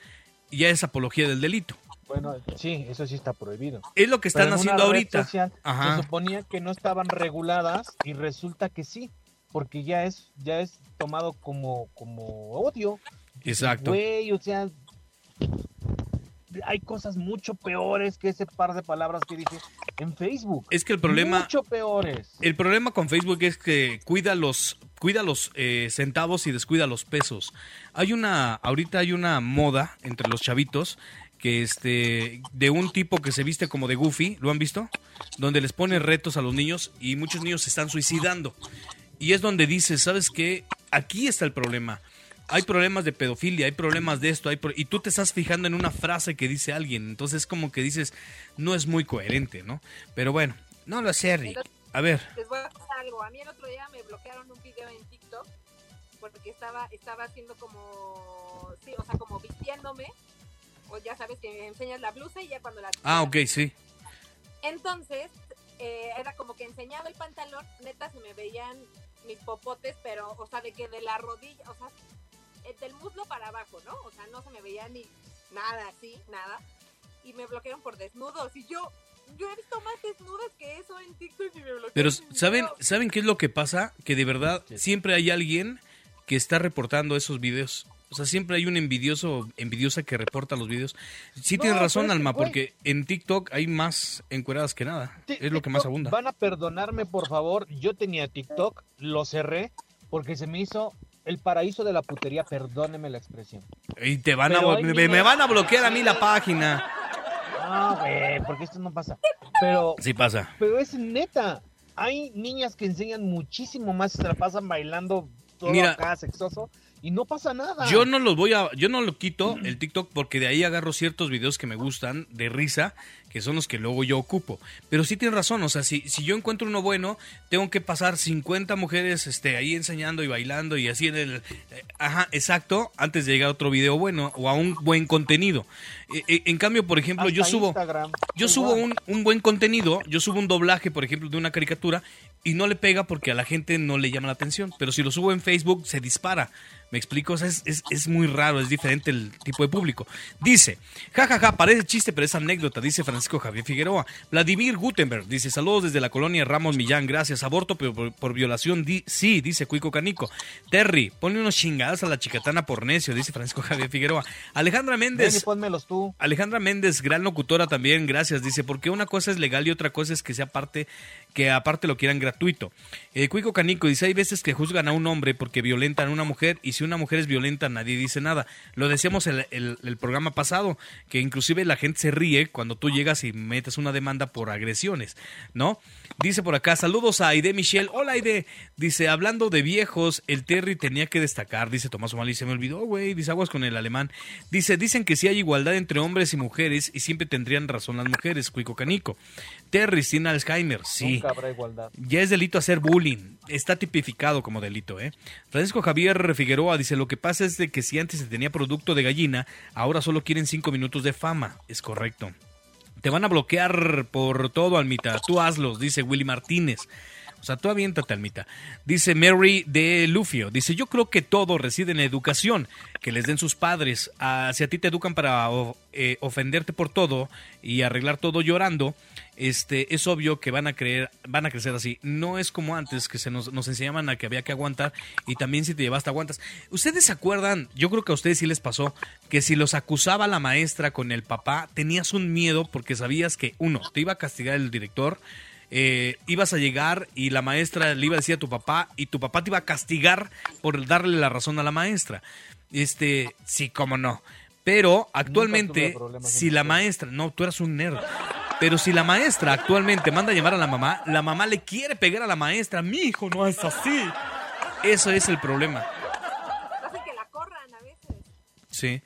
ya es apología del delito.
Bueno, sí, eso sí está prohibido.
Es lo que están haciendo ahorita.
social. Se suponía que no estaban reguladas y resulta que sí, porque ya es ya es tomado como como odio.
Exacto.
Güey, o sea, hay cosas mucho peores que ese par de palabras que dije en Facebook.
Es que el problema,
mucho peores.
el problema con Facebook es que cuida los, cuida los eh, centavos y descuida los pesos. Hay una, ahorita hay una moda entre los chavitos que este, de un tipo que se viste como de Goofy, ¿lo han visto? Donde les pone retos a los niños y muchos niños se están suicidando. Y es donde dices, ¿sabes qué? Aquí está el problema. Hay problemas de pedofilia, hay problemas de esto, hay pro- y tú te estás fijando en una frase que dice alguien, entonces como que dices, no es muy coherente, ¿no? Pero bueno, no lo sé, Rick. A ver,
Les voy a contar algo. A mí el otro día me bloquearon un video en TikTok porque estaba, estaba haciendo como, sí, o sea, como vistiéndome. O ya sabes que me enseñas la blusa y ya cuando la...
ah, ok, sí.
Entonces, eh, era como que enseñaba el pantalón, neta se me veían mis popotes, pero, o sea, de que de la rodilla, o sea, eh, del muslo para abajo, ¿no? O sea, no se me veía ni nada así, nada. Y me bloquearon por desnudos. Y yo, yo he visto más desnudos que eso en TikTok y me bloquearon.
Pero ¿saben. ¿saben qué es lo que pasa? Que de verdad siempre hay alguien que está reportando esos videos. O sea, siempre hay un envidioso, envidiosa que reporta los videos. Sí
No,
tienes razón,
que,
Alma, porque en TikTok hay más encueradas que nada. Es lo que más abunda.
Van a perdonarme, por favor. Yo tenía TikTok, lo cerré porque se me hizo el paraíso de la putería. Perdóneme la expresión.
Y te van a,
Pero
me, van a bloquear a mí la página.
No, güey, porque esto no pasa. Pero,
Sí pasa.
pero es neta. Hay niñas que enseñan muchísimo más, se la pasan bailando todo
Mira.
acá sexoso y no pasa nada.
Yo no los voy a, yo no lo quito el TikTok porque de ahí agarro ciertos videos que me gustan de risa, que son los que luego yo ocupo. Pero sí tienes razón, o sea, si, si yo encuentro uno bueno, tengo que pasar 50 mujeres este, ahí enseñando y bailando y así en el... eh, ajá, exacto, antes de llegar a otro video bueno o a un buen contenido. Eh, eh, en cambio, por ejemplo, yo subo...
Instagram,
Yo subo un, un buen contenido, yo subo un doblaje, por ejemplo, de una caricatura y no le pega porque a la gente no le llama la atención. Pero si lo subo en Facebook, se dispara. ¿Me explico? O sea, es, es- es muy raro, es diferente el tipo de público. Dice, jajaja, parece chiste, pero es anécdota, dice Francisco Javier Figueroa. Vladimir Gutenberg dice, saludos desde la colonia Ramos Millán, gracias. Aborto por, por violación, di- sí, dice Cuico Canico. Terry, ponle unos chingadas a la chicatana por necio, dice Francisco Javier Figueroa. Alejandra
Ven y
Méndez.
pónmelos tú.
Alejandra Méndez, gran locutora también, gracias. Dice, porque una cosa es legal y otra cosa es que sea parte, que aparte lo quieran gratuito. Eh, Cuico Canico dice, hay veces que juzgan a un hombre porque violentan a una mujer y si una mujer es violenta nadie dice nada. Lo decíamos el, el, programa pasado, que inclusive la gente se ríe cuando tú llegas y metes una demanda por agresiones, ¿no? Dice por acá, saludos a Aide Michelle. Hola Aide. Dice, hablando de viejos, el Terry tenía que destacar, dice Tomás O'Malley, se me olvidó, güey, dice aguas con el alemán. Dice, dicen que sí hay igualdad entre hombres y mujeres y siempre tendrían razón las mujeres, Cuico Canico. Terry sin Alzheimer, sí.
Nunca habrá igualdad.
Ya es delito hacer bullying. Está tipificado como delito, ¿eh? Francisco Javier Figueroa dice, lo que pasa es de que si antes se tenía producto de gallina, ahora solo quieren cinco minutos de fama. Es correcto. Te van a bloquear por todo, Almita. Tú hazlos, dice Willy Martínez. O sea, tú aviéntate, Almita. Dice Mary de Lufio. Dice, yo creo que todo reside en la educación que les den sus padres. Ah, si a ti te educan para eh, ofenderte por todo y arreglar todo llorando, este, es obvio que van a creer, van a crecer así. No es como antes que se nos, nos enseñaban a que había que aguantar y también si te llevaste aguantas. ¿Ustedes se acuerdan? Yo creo que a ustedes sí les pasó que si los acusaba la maestra con el papá, tenías un miedo porque sabías que uno, te iba a castigar el director, eh, ibas a llegar y la maestra le iba a decir a tu papá y tu papá te iba a castigar por darle la razón a la maestra. Este, sí, cómo no. Pero actualmente, si la maestra, no, tú eras un nerd. Pero si la maestra actualmente manda a llamar a la mamá, la mamá le quiere pegar a la maestra. Mi hijo no es así. Eso es el problema.
Hace que la corran a veces.
Sí.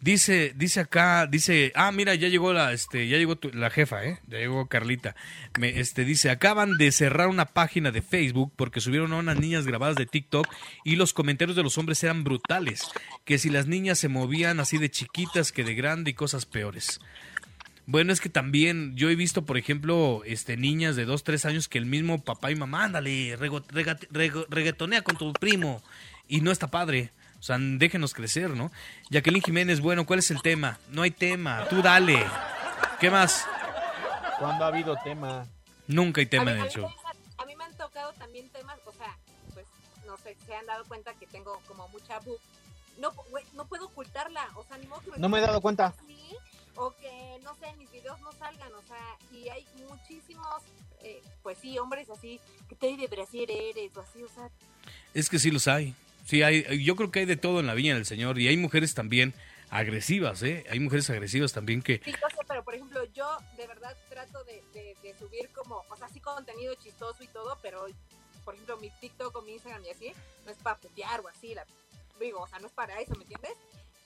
Dice, dice acá, dice, ah, mira, ya llegó la, este, ya llegó tu- la jefa, eh, ya llegó Carlita. Me, este, dice, acaban de cerrar una página de Facebook porque subieron a unas niñas grabadas de TikTok y los comentarios de los hombres eran brutales. Que si las niñas se movían así de chiquitas que de grande y cosas peores. Bueno, es que también yo he visto, por ejemplo, este, niñas de 2, 3 años que el mismo papá y mamá, ándale, rego- rega- rego- reggaetonea con tu primo. Y no está padre. O sea, déjenos crecer, ¿no? Jacqueline Jiménez, bueno, ¿cuál es el tema? No hay tema, tú dale. ¿Qué más?
¿Cuándo ha habido tema?
Nunca hay tema
mí,
en
a
el
mí
show.
me- a mí me han tocado también temas, o sea, pues, no sé, se han dado cuenta que tengo como mucha boob. No, no puedo ocultarla, o sea, ni modo que
No me he dado cuenta.
así, o que, no sé, mis videos no salgan, o sea, y hay muchísimos, eh, pues sí, hombres así, que te de Brasil eres, o así, o sea,
Es que sí los hay. Sí, hay, yo creo que hay de todo en la viña del Señor. Y hay mujeres también agresivas, ¿eh? Hay mujeres agresivas también que...
Sí, yo sé, pero por ejemplo, yo de verdad trato de, de- de subir como, o sea, sí contenido chistoso y todo, pero por ejemplo, mi TikTok o mi Instagram y así, no es para putear o así, la, digo, o sea, no es para eso, ¿me entiendes?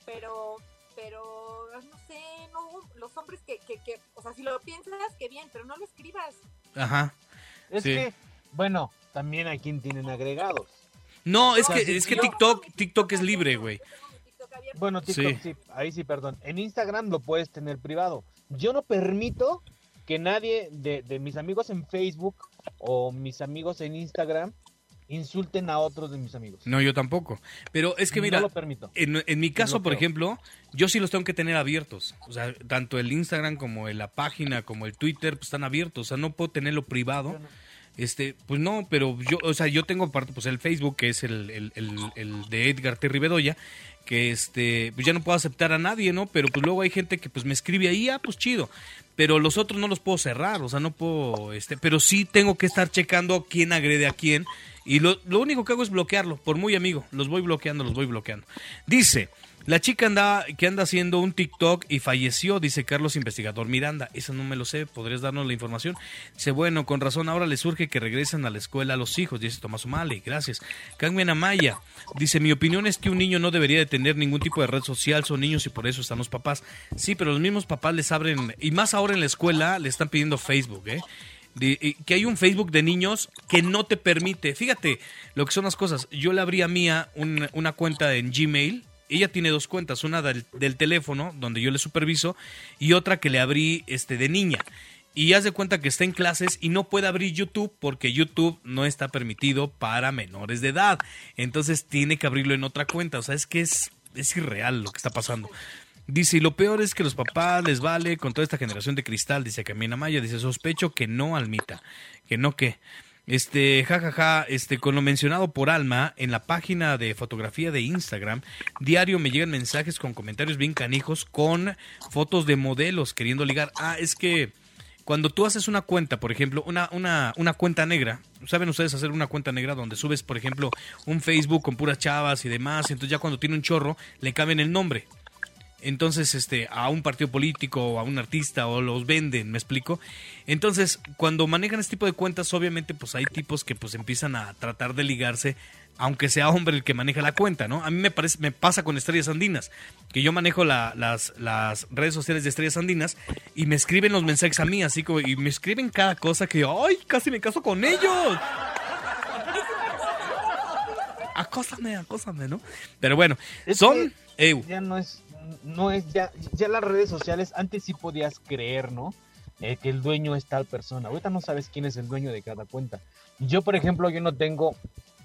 Pero, pero, no sé, no, los hombres que, que, que, o sea, si lo piensas, que bien, pero no lo escribas.
Ajá.
Es
Sí.
que, bueno, también hay quien tienen agregados.
No, es que, es que TikTok, TikTok es libre, güey.
Bueno, TikTok
Sí.
sí. ahí sí, perdón. En Instagram lo puedes tener privado. Yo no permito que nadie de, de mis amigos en Facebook o mis amigos en Instagram insulten a otros de mis amigos.
No, yo tampoco. Pero es que mira,
no lo permito.
en, en mi caso, por ejemplo, yo sí los tengo que tener abiertos. O sea, tanto el Instagram como la página, como el Twitter, pues están abiertos. O sea, no puedo tenerlo privado. Este, pues no, pero yo, o sea, yo tengo parte, pues el Facebook, que es el, el, el- el de Edgar Terry Bedoya, que este, pues ya no puedo aceptar a nadie, ¿no? Pero pues luego hay gente que pues me escribe ahí, ah, pues chido. Pero los otros no los puedo cerrar, o sea, no puedo, este, pero sí tengo que estar checando quién agrede a quién. Y lo, lo único que hago es bloquearlo, por muy amigo, los voy bloqueando, los voy bloqueando. Dice, la chica anda, que anda haciendo un TikTok y falleció, dice Carlos Investigador Miranda. Eso no me lo sé, ¿podrías darnos la información? Dice, bueno, con razón, ahora le surge que regresen a la escuela a los hijos, dice Tomás O'Malley, gracias. Carmen Amaya, dice, mi opinión es que un niño no debería de tener ningún tipo de red social, son niños y por eso están los papás. Sí, pero los mismos papás les abren, y más ahora en la escuela, le están pidiendo Facebook, ¿eh? Que hay un Facebook de niños que no te permite. Fíjate lo que son las cosas. Yo le abrí a Mía un, una cuenta en Gmail ella tiene dos cuentas, una del, teléfono, donde yo le superviso, y otra que le abrí este, de niña. Y haz de cuenta que está en clases y no puede abrir YouTube porque YouTube no está permitido para menores de edad. Entonces tiene que abrirlo en otra cuenta. O sea, es que es, es irreal lo que está pasando. Dice, y lo peor es que los papás les vale con toda esta generación de cristal, dice Camina Maya, dice, sospecho que no, Almita, que no que. Este, jajaja, este, con lo mencionado por Alma, en la página de fotografía de Instagram, diario me llegan mensajes con comentarios bien canijos con fotos de modelos queriendo ligar. Ah, es que cuando tú haces una cuenta, por ejemplo, una, una, una cuenta negra, ¿saben ustedes hacer una cuenta negra donde subes, por ejemplo, un Facebook con puras chavas y demás? Entonces ya cuando tiene un chorro, le cambian el nombre entonces este a un partido político o a un artista o los venden, ¿me explico? Entonces, cuando manejan este tipo de cuentas, obviamente pues hay tipos que pues empiezan a tratar de ligarse aunque sea hombre el que maneja la cuenta, ¿no? A mí me parece me pasa con Estrellas Andinas, que yo manejo la, las, las redes sociales de Estrellas Andinas y me escriben los mensajes a mí, así como y me escriben cada cosa que ay, casi me caso con ellos. Acósame, acósame, ¿no? Pero bueno, son
ya no es no es ya, ya las redes sociales, antes sí podías creer, ¿no? Eh, que el dueño es tal persona. Ahorita no sabes quién es el dueño de cada cuenta. Yo, por ejemplo, yo no tengo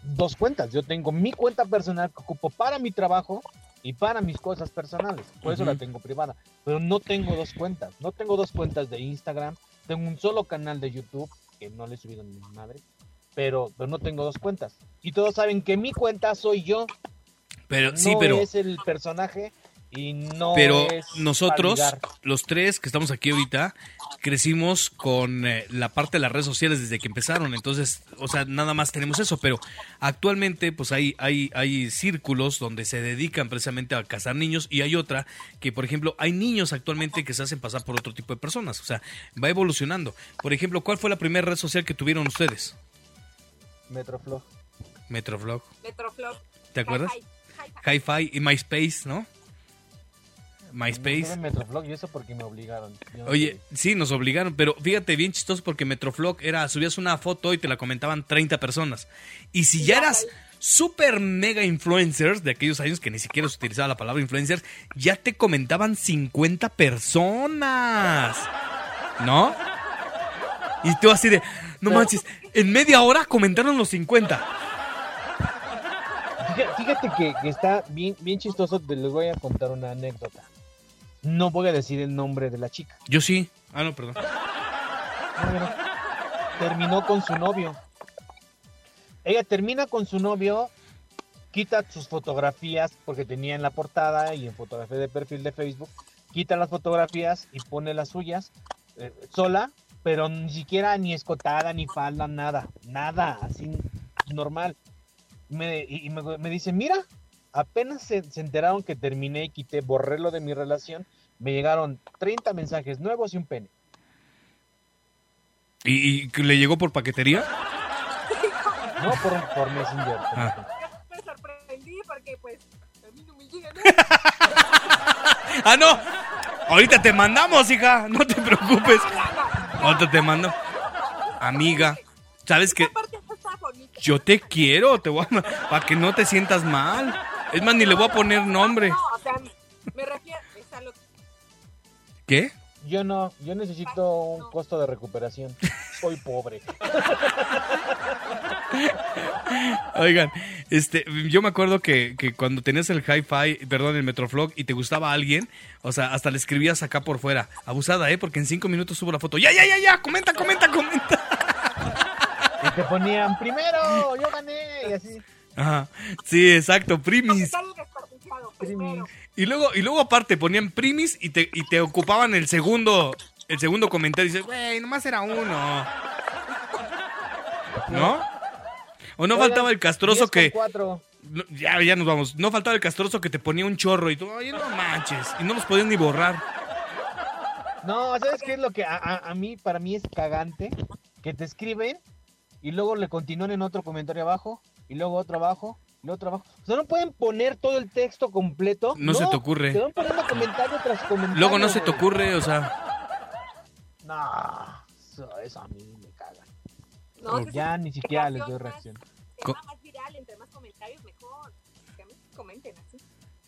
dos cuentas. Yo tengo mi cuenta personal que ocupo para mi trabajo y para mis cosas personales. Por eso la tengo privada. Pero no tengo dos cuentas. No tengo dos cuentas de Instagram. Tengo un solo canal de YouTube que no le he subido ni madre. Pero, pero no tengo dos cuentas. Y todos saben que mi cuenta soy yo.
pero
no
sí, pero
es el personaje y no
pero
es
nosotros, los tres que estamos aquí ahorita, crecimos con eh, la parte de las redes sociales desde que empezaron. Entonces, o sea, nada más tenemos eso. Pero actualmente, pues hay, hay, hay círculos donde se dedican precisamente a cazar niños y hay otra que, por ejemplo, hay niños actualmente que se hacen pasar por otro tipo de personas. O sea, va evolucionando. Por ejemplo, ¿cuál fue la primera red social que tuvieron ustedes?
Metroflog.
Metroflog.
Metroflop.
¿Te acuerdas?
Hi, hi, hi.
Hi-Fi y MySpace, ¿no?
No
MySpace.
tuve Metroflog y eso porque me obligaron. No
Oye, sí, nos obligaron, pero fíjate, bien chistoso porque Metroflog era, subías una foto y te la comentaban 30 personas. Y si ya eras super mega influencers de aquellos años que ni siquiera se utilizaba la palabra influencers, ya te comentaban 50 personas. ¿No? Y tú así de, no manches, en media hora comentaron los 50.
Fíjate, que, que está bien, bien chistoso. Les voy a contar una anécdota. No voy a decir el nombre de la chica.
Yo sí. Ah, no, perdón.
Terminó con su novio. Ella termina con su novio, quita sus fotografías porque tenía en la portada y en fotografía de perfil de Facebook, quita las fotografías y pone las suyas eh, sola, pero ni siquiera ni escotada, ni falda, nada, nada, así normal. Me, y y me, me dice, mira, apenas se, se enteraron que terminé y quité, borré lo de mi relación, me llegaron 30 mensajes nuevos y un pene.
¿Y, y le llegó por paquetería?
No, por, por Messenger.
Ah.
Me sorprendí porque pues a mí no me llega nada.
¡Ah, no! Ahorita te mandamos, hija. No te preocupes. Ahorita te mando. Amiga, ¿sabes qué? Yo te quiero, te voy a... Para que no te sientas mal. Es más, ni le voy a poner nombre.
No, o sea, me refiero
¿Qué?
Yo no, yo necesito un costo de recuperación. Soy pobre.
Oigan, este, yo me acuerdo que, que cuando tenías el hi-fi, perdón, el Metroflog y te gustaba alguien, o sea, hasta le escribías acá por fuera. Abusada, ¿eh? Porque en cinco minutos subo la foto. ¡Ya, ya, ya, ya! ¡Comenta, comenta, comenta!
Y te ponían, primero, yo gané, y así.
Ajá. Sí, exacto, primis.
primis.
Y luego, y luego aparte ponían primis y te, y te ocupaban el segundo, el segundo comentario y dices, güey, nomás era uno. ¿No? O no
Oigan,
faltaba el castroso
10 con
que.
cuatro.
Ya, ya nos vamos. No faltaba el castroso que te ponía un chorro y tú, oye, no manches. Y no los podían ni borrar.
No, ¿sabes qué es lo que a, a- a mí, para mí es cagante? Que te escriben y luego le continúan en otro comentario abajo y luego otro abajo y luego otro abajo. O sea, no pueden poner todo el texto completo.
No se te ocurre.
Te van poniendo comentario tras comentario.
Luego no se te ocurre, o sea.
No, eso, eso a mí me caga.
No,
Ya ni siquiera les doy reacción.
Tema más viral, entre más comentarios, mejor. Que me comenten así.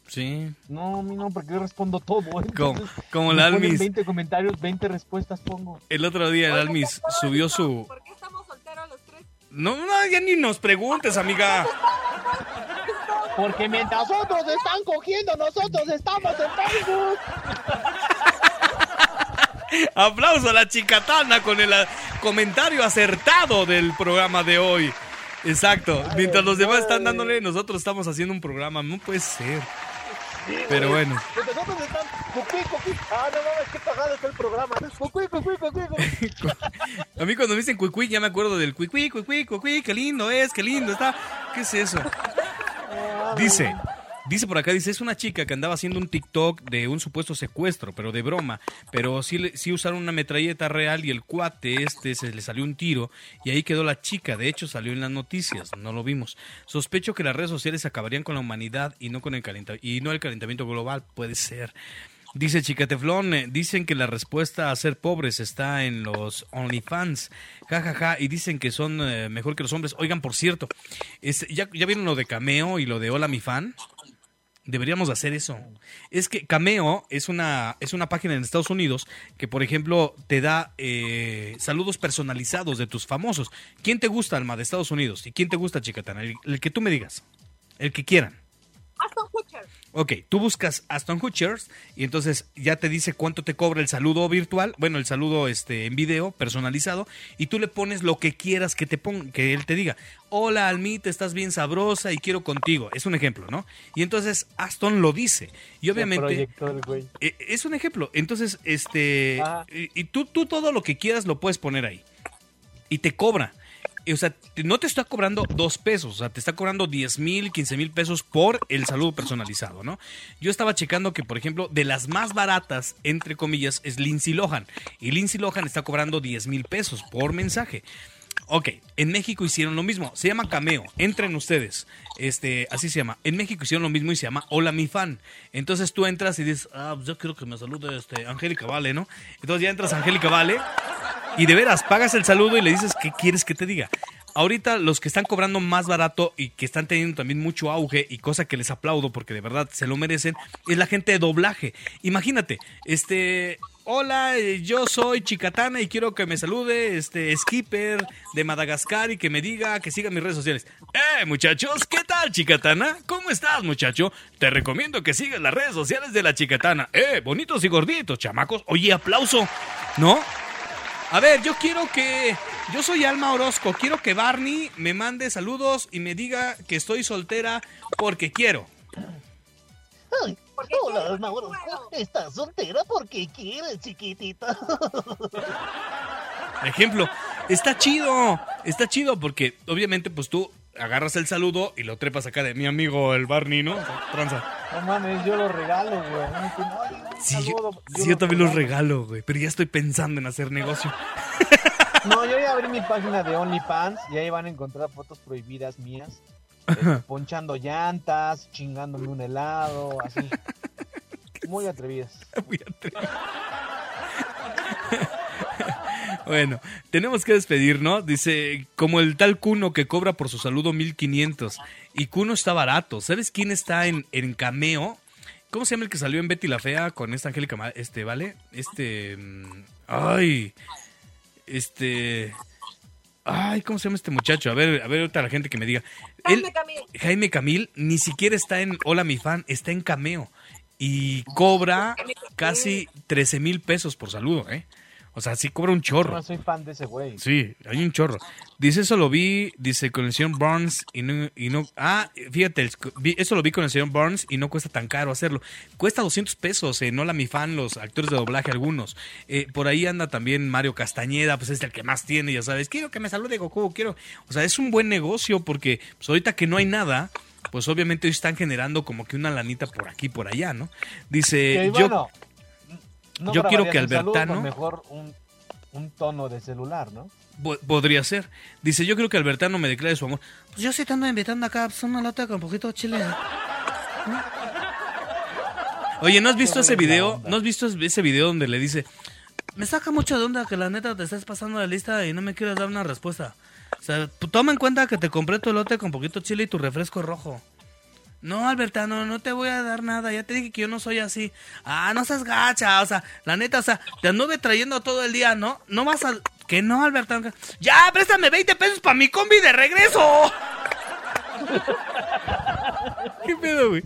Sí.
No, a mí no, porque yo respondo todo.
Como,
entonces,
como
ponen
Almis.
20 comentarios, 20 respuestas pongo.
El otro día el Almis
¿por qué
subió su.
¿Por qué estamos solteros los tres?
No, no, ya ni nos preguntes, amiga.
Porque mientras otros están cogiendo, nosotros estamos en Facebook.
Aplauso a la chicatana con el ah, comentario acertado del programa de hoy. Exacto. Mientras los demás están dándole, nosotros estamos haciendo un programa. No puede ser. Pero bueno.
Mientras otros están cucuy, cucuy. Ah, no mames, qué pagado está el programa. Cucuy, cucuy, cucuy, cucuy.
A mí cuando me dicen cuicuí ya me acuerdo del cuicuí, cuicuí, cuicuí, qué lindo es, qué lindo está. ¿Qué es eso? Dice, dice por acá, dice, es una chica que andaba haciendo un TikTok de un supuesto secuestro, pero de broma. Pero sí, sí usaron una metralleta real y el cuate este se le salió un tiro y ahí quedó la chica. De hecho, salió en las noticias, no lo vimos. Sospecho que las redes sociales acabarían con la humanidad y no con el calentamiento, y no el calentamiento global, puede ser. Dice Chicateflón, eh, dicen que la respuesta a ser pobres está en los OnlyFans, jajaja, y dicen que son eh, mejor que los hombres. Oigan, por cierto, es- ¿ya, ¿ya vieron lo de Cameo y lo de Hola mi fan? Deberíamos hacer eso. Es que Cameo es una, es una página en Estados Unidos que, por ejemplo, te da eh, saludos personalizados de tus famosos. ¿Quién te gusta, Alma, de Estados Unidos? ¿Y quién te gusta, Chicatana? El, el que tú me digas. El que quieran. Ok, tú buscas Aston Kutchers y entonces ya te dice cuánto te cobra el saludo virtual, bueno, el saludo este en video personalizado y tú le pones lo que quieras que te ponga, que él te diga. Hola, Almita, estás bien sabrosa y quiero contigo. Es un ejemplo, ¿no? Y entonces Aston lo dice. Y obviamente
el
eh, es un ejemplo. Entonces, este
Ajá.
y, y tú tú todo lo que quieras lo puedes poner ahí. Y te cobra. O sea, no te está cobrando dos pesos, o sea, te está cobrando 10 mil, 15 mil pesos por el saludo personalizado, ¿no? Yo estaba checando que, por ejemplo, de las más baratas, entre comillas, es Lindsay Lohan. Y Lindsay Lohan está cobrando 10 mil pesos por mensaje. Ok, en México hicieron lo mismo. Se llama Cameo. Entren ustedes. Este, así se llama. En México hicieron lo mismo y se llama Hola mi fan. Entonces tú entras y dices, ah, pues yo quiero que me salude este Angélica Vale, ¿no? Entonces ya entras Angélica Vale y de veras pagas el saludo y le dices qué quieres que te diga. Ahorita los que están cobrando más barato y que están teniendo también mucho auge y cosa que les aplaudo porque de verdad se lo merecen es la gente de doblaje. Imagínate, este, hola, eh, yo soy Chicatana y quiero que me salude este Skipper de Madagascar y que me diga que siga mis redes sociales. Eh, muchachos, ¿qué tal, Chicatana? ¿Cómo estás, muchacho? Te recomiendo que sigas las redes sociales de la Chicatana. Eh, bonitos y gorditos, chamacos. Oye, aplauso, ¿no? A ver, yo quiero que. Yo soy Alma Orozco. Quiero que Barney me mande saludos y me diga que estoy soltera porque quiero.
Ay,
Porque
hola, Orozco.
puedo.
Estás soltera porque quieres, chiquitita.
Ejemplo, está chido. Está chido porque obviamente pues tú agarras el saludo y lo trepas acá de mi amigo el Barney, ¿no? O sea, tranza.
No mames, yo lo regalo, güey.
Yo, sí, yo también los regalo, güey. Pero ya estoy pensando en hacer negocio.
No, yo ya abrí mi página de OnlyFans y ahí van a encontrar fotos prohibidas mías. Eh, ponchando llantas, chingándome un helado, así. Muy atrevidas.
Muy atrevido. Bueno, tenemos que despedirnos. Dice, como el tal Cuno que cobra por su saludo 1500. Y Cuno está barato. ¿Sabes quién está en, en cameo? ¿Cómo se llama el que salió en Betty la Fea con esta Angélica? Este, ¿vale? Este. mm, Ay. Este. Ay, ¿cómo se llama este muchacho? A ver, a ver, ahorita la gente que me diga. Él,
Jaime Camil.
Jaime Camil ni siquiera está en Hola mi fan, está en cameo. Y cobra casi 13 mil pesos por saludo, ¿eh? O sea, sí cobra un chorro.
No soy fan de ese güey.
Sí, hay un chorro. Dice, eso lo vi, dice, con el señor Burns y no... Y no ah, fíjate, el- eso lo vi con el señor Burns y no cuesta tan caro hacerlo. Cuesta 200 pesos, eh, no la mi fan, los actores de doblaje algunos. Eh, por ahí anda también Mario Castañeda, pues es el que más tiene, ya sabes. Quiero que me salude Goku, quiero... O sea, es un buen negocio porque pues, ahorita que no hay nada, pues obviamente ellos están generando como que una lanita por aquí, por allá, ¿no? Dice,
Que,
yo...
bueno, no
yo quiero que Albertano-
mejor un, un tono de celular, ¿no?
Po- Podría ser. Dice, yo creo que Albertano me declare su amor. Pues yo sí te ando invitando acá, pues una lata con poquito de chile. ¿no? Oye, ¿no has visto ese video? ¿No has visto ese video donde le dice, me saca mucho de onda que la neta te estés pasando la lista y no me quieres dar una respuesta? O sea, toma en cuenta que te compré tu elote con poquito chile y tu refresco rojo. No, Albertano, no te voy a dar nada. Ya te dije que yo no soy así. Ah, no seas gacha. O sea, la neta, o sea, te anduve trayendo todo el día, ¿no? No vas a... Que no, Albertano. Ya, préstame 20 pesos para mi combi de regreso. ¿Qué pedo, güey?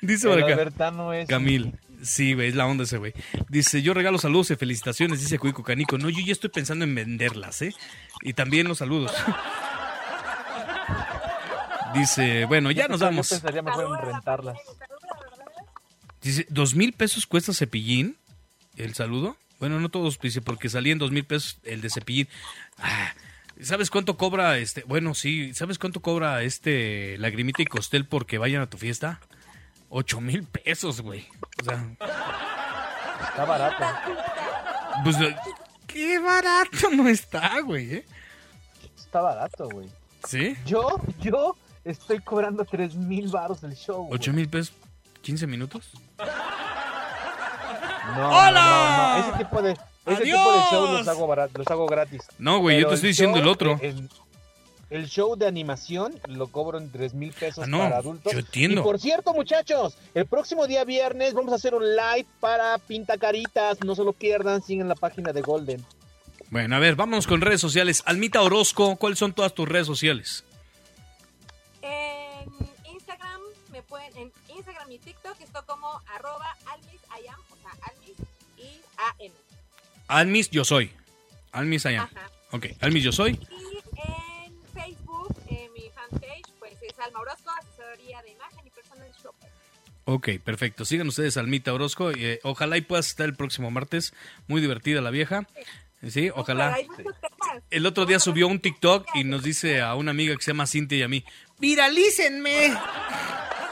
Dice por
El
acá.
Albertano es...
Camil. Sí, güey, es la onda ese güey. Dice, yo regalo saludos y felicitaciones, dice Cuico Canico. No, yo ya estoy pensando en venderlas, ¿eh? Y también los saludos. Dice, bueno, ya nos
Yo
vamos.
pensaría mejor en rentarlas.
Dice, ¿dos mil pesos cuesta cepillín? ¿El saludo? Bueno, no todos, dice, porque salía en dos mil pesos el de cepillín. Ah, ¿Sabes cuánto cobra este? Bueno, sí, ¿sabes cuánto cobra este lagrimita y costel porque vayan a tu fiesta? Ocho mil pesos, güey. O sea,
Está barato.
pues, qué barato no está, güey, ¿eh?
Está barato, güey.
¿Sí?
Yo, yo estoy cobrando tres mil baros el show. güey.
¿Ocho mil pesos? ¿15 minutos?
No,
¡Hola!
no, no, no. Ese tipo de, ese tipo de shows los hago, barat- los hago gratis.
No, güey, yo te estoy diciendo
show,
el otro.
El, el show de animación lo cobro en tres mil pesos
Ah, no,
para adultos.
yo entiendo.
Y por cierto, muchachos, el próximo día viernes vamos a hacer un live para Pintacaritas. No se lo pierdan, sigan la página de Golden.
Bueno, a ver, vámonos con redes sociales. Almita Orozco, ¿cuáles son todas tus redes sociales?
En y TikTok estoy como arroba almisayam, o sea, almis y am.
Almis, yo soy. Almis I am.
Ajá.
Ok, Almis, yo soy.
Y en Facebook, eh, mi fanpage, pues es Alma Orozco, asesoría de imagen y personal shopper.
Ok, perfecto. Sigan ustedes Almita Orozco. y, eh, ojalá y puedas estar el próximo martes. Muy divertida la vieja. Sí, ojalá. El otro día subió un TikTok y nos dice a una amiga que se llama Cintia y a mí, ¡viralícenme!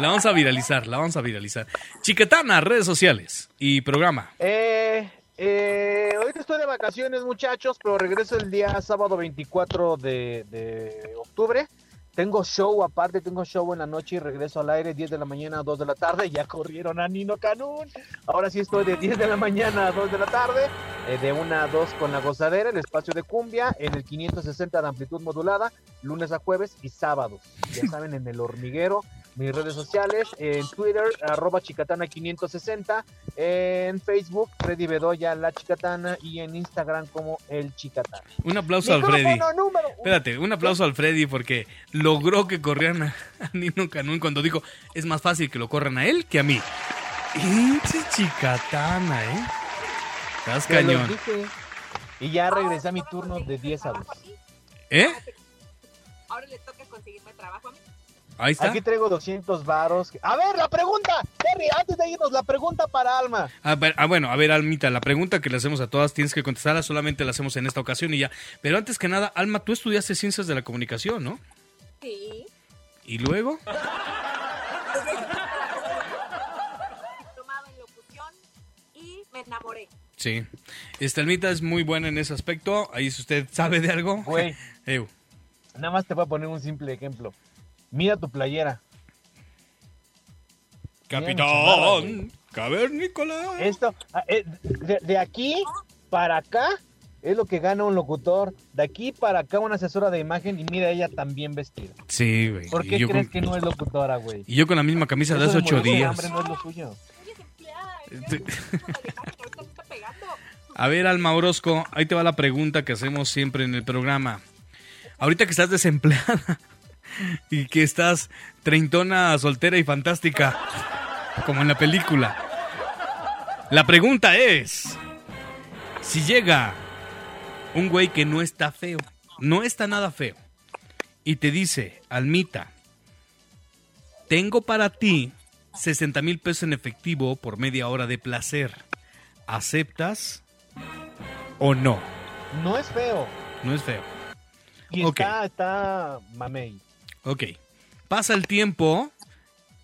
La vamos a viralizar, la vamos a viralizar. Chiquetana, redes sociales y programa.
Eh, eh, ahorita estoy de vacaciones, muchachos, pero regreso el día sábado 24 de, de octubre. Tengo show aparte, tengo show en la noche y regreso al aire 10 de la mañana a 2 de la tarde. Ya corrieron a Nino Canún. Ahora sí estoy de 10 de la mañana a 2 de la tarde, eh, de 1 a 2 con la gozadera, el espacio de cumbia, en el 560 de amplitud modulada, lunes a jueves y sábados. Ya saben, en el hormiguero, mis redes sociales, en Twitter, arroba chicatana560, en Facebook, Freddy Bedoya, La Chicatana, y en Instagram como El Chicatana.
Un aplauso al Freddy.
Número.
Espérate, un aplauso al Freddy porque logró que corrieran a, Nino Canún cuando dijo, es más fácil que lo corran a él que a mí. Pinche chicatana, ¿eh? Estás
Te
cañón.
dije. Y ya regresé a mi turno de 10 a 2.
¿Eh?
Ahora le toca conseguirme trabajo a mí.
Ahí está.
Aquí traigo 200 varos. A ver, la pregunta. Terry, antes de irnos, la pregunta para Alma.
A ver, ah, bueno, a ver, Almita, la pregunta que le hacemos a todas tienes que contestarla, solamente la hacemos en esta ocasión y ya. Pero antes que nada, Alma, tú estudiaste ciencias de la comunicación, ¿no?
Sí.
¿Y luego?
Diplomado en locución y me enamoré.
Sí. Esta Almita es muy buena en ese aspecto. Ahí si usted sabe de algo.
Güey, nada más te voy a poner un simple ejemplo. Mira tu playera.
Capitán Cavernícola.
Esto, ah, eh, de, de aquí para acá es lo que gana un locutor. De aquí para acá una asesora de imagen y mira ella también vestida.
Sí, güey.
¿Por qué
yo
crees
con-
que no es locutora, güey?
Y yo con la misma camisa de
Eso
hace
de
ocho
morirse de
días.
hambre no es lo suyo.
Soy desempleada.
Sí.
Ahorita me está pegando.
A ver, Alma Orozco, ahí te va la pregunta que hacemos siempre en el programa. Ahorita que estás desempleada y que estás treintona, soltera y fantástica, como en la película. La pregunta es, Si llega un güey que no está feo, no está nada feo, y te dice, Almita, tengo para ti 60 mil pesos en efectivo por media hora de placer, ¿aceptas o no?
No es feo.
No es feo.
Y
Ok.
está, está mamey.
Ok. Pasa el tiempo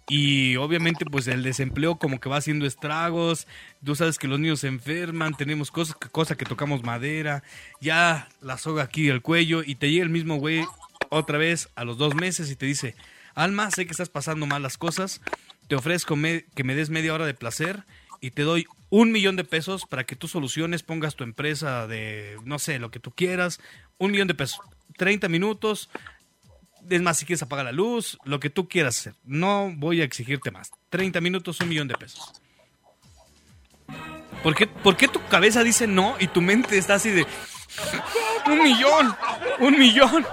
y obviamente pues el desempleo como que va haciendo estragos. Tú sabes que los niños se enferman, tenemos cosas, cosa que tocamos madera, ya la soga aquí del cuello y te llega el mismo güey otra vez a los dos meses y te dice, Alma, sé que estás pasando mal las cosas, te ofrezco me- que me des media hora de placer y te doy un millón de pesos para que tú soluciones, pongas tu empresa de, no sé, lo que tú quieras, un millón de pesos, 30 minutos, es más, si quieres apagar la luz, lo que tú quieras hacer. No voy a exigirte más. 30 minutos, un millón de pesos. ¿Por qué, por qué tu cabeza dice no y tu mente está así de... Un millón, un millón,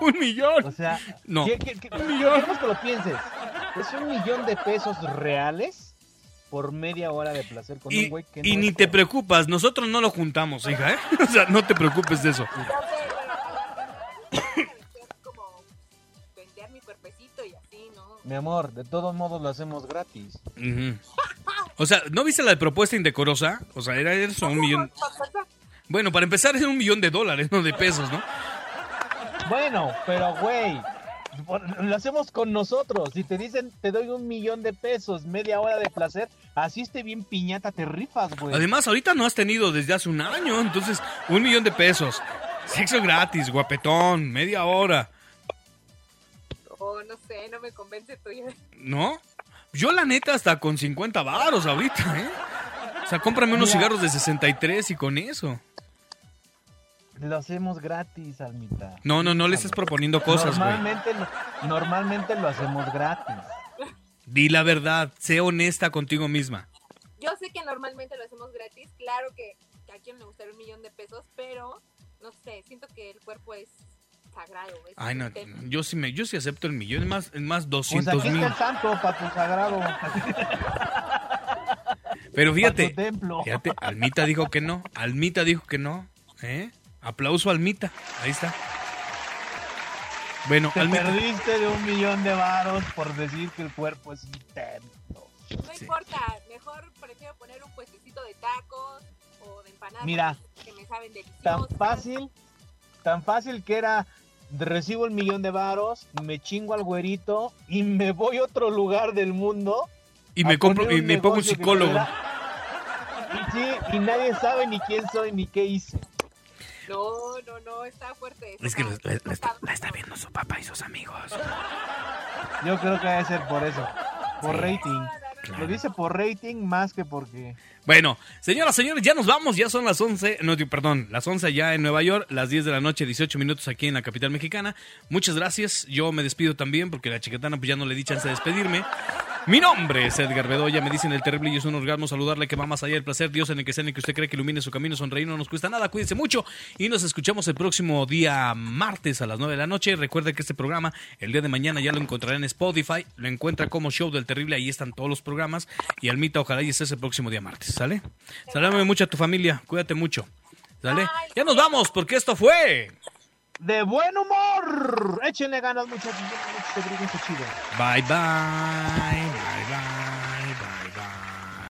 un millón.
O sea,
No.
¿qué- qué- qué-
Un millón.
que lo pienses. Es un millón de pesos reales por media hora de placer con
Y,
un güey que
y
no
ni
es
te preocupas, nosotros no lo juntamos, hija, ¿eh? O sea, no te preocupes de eso.
Mi cuerpecito y así, ¿no?
Mi amor, de todos modos lo hacemos gratis.
O sea, ¿no viste la de propuesta indecorosa? O sea, era eso, un millón... Bueno, para empezar es un millón de dólares, no de pesos, ¿no?
Bueno, pero güey, lo hacemos con nosotros. Si te dicen te doy un millón de pesos, media hora de placer, así esté bien piñata, te rifas, güey.
Además, ahorita no has tenido desde hace un año, entonces un millón de pesos. Sexo gratis, guapetón, media hora,
no sé, no me convence tu idea.
¿no? Yo la neta hasta con 50 varos ahorita, ¿eh? O sea, cómprame unos
Mira.
cigarros de 63 y con eso.
Lo hacemos gratis, Almita.
No, no, no le estés proponiendo cosas, güey.
Normalmente, lo- normalmente lo hacemos gratis.
Di la verdad, sé honesta contigo misma.
Yo sé que normalmente lo hacemos gratis, claro que a quien le gustaría un millón de pesos, pero no sé, siento que el cuerpo es sagrado. Es
Ay, no, yo sí me, yo sí acepto el millón, es más, más
Pues
200
aquí
mil.
está el santo para tu sagrado,
Pero fíjate, fíjate, Almita dijo que no, Almita dijo que no, ¿eh? Aplauso a Almita, ahí está. Bueno,
Te
Almita,
perdiste de un millón de varos por decir que el cuerpo es un templo.
No importa, mejor prefiero poner un puestecito de tacos o de empanadas
Mira,
que me saben deliciosas.
Tan fácil, tan fácil que era recibo el millón de varos, me chingo al güerito y me voy a otro lugar del mundo.
y me compro y me pongo un psicólogo.
Y sí, y nadie sabe ni quién soy ni qué hice.
No, no, no, está fuerte. eso,
Es que
está-
la, la- la está,
está-
la está viendo su papá y sus amigos.
Yo creo que debe ser por eso, por
Sí.
rating.
Claro.
Lo dice por rating más que porque...
Bueno, señoras, señores, ya nos vamos, ya son las 11, no, perdón, las 11 ya en Nueva York, las 10 de la noche, 18 minutos aquí en la capital mexicana. Muchas gracias, yo me despido también porque la chiquetana pues ya no le di chance de despedirme. Mi nombre es Edgar Bedoya, me dicen el terrible y es un orgasmo saludarle que va más allá del placer, Dios en el que sea en el que usted cree que ilumine su camino, sonreír no nos cuesta nada, cuídense mucho y nos escuchamos el próximo día martes a las 9 de la noche. Recuerde que este programa el día de mañana ya lo encontrará en Spotify, lo encuentra como Show del Terrible, ahí están todos los programas y Almita ojalá y estés el próximo día martes, ¿sale? Saludame mucho a tu familia, cuídate mucho, ¿sale? Ya nos vamos porque esto fue...
¡De buen humor! Échenle ganas muchachos, muchachos, chido.
Bye bye.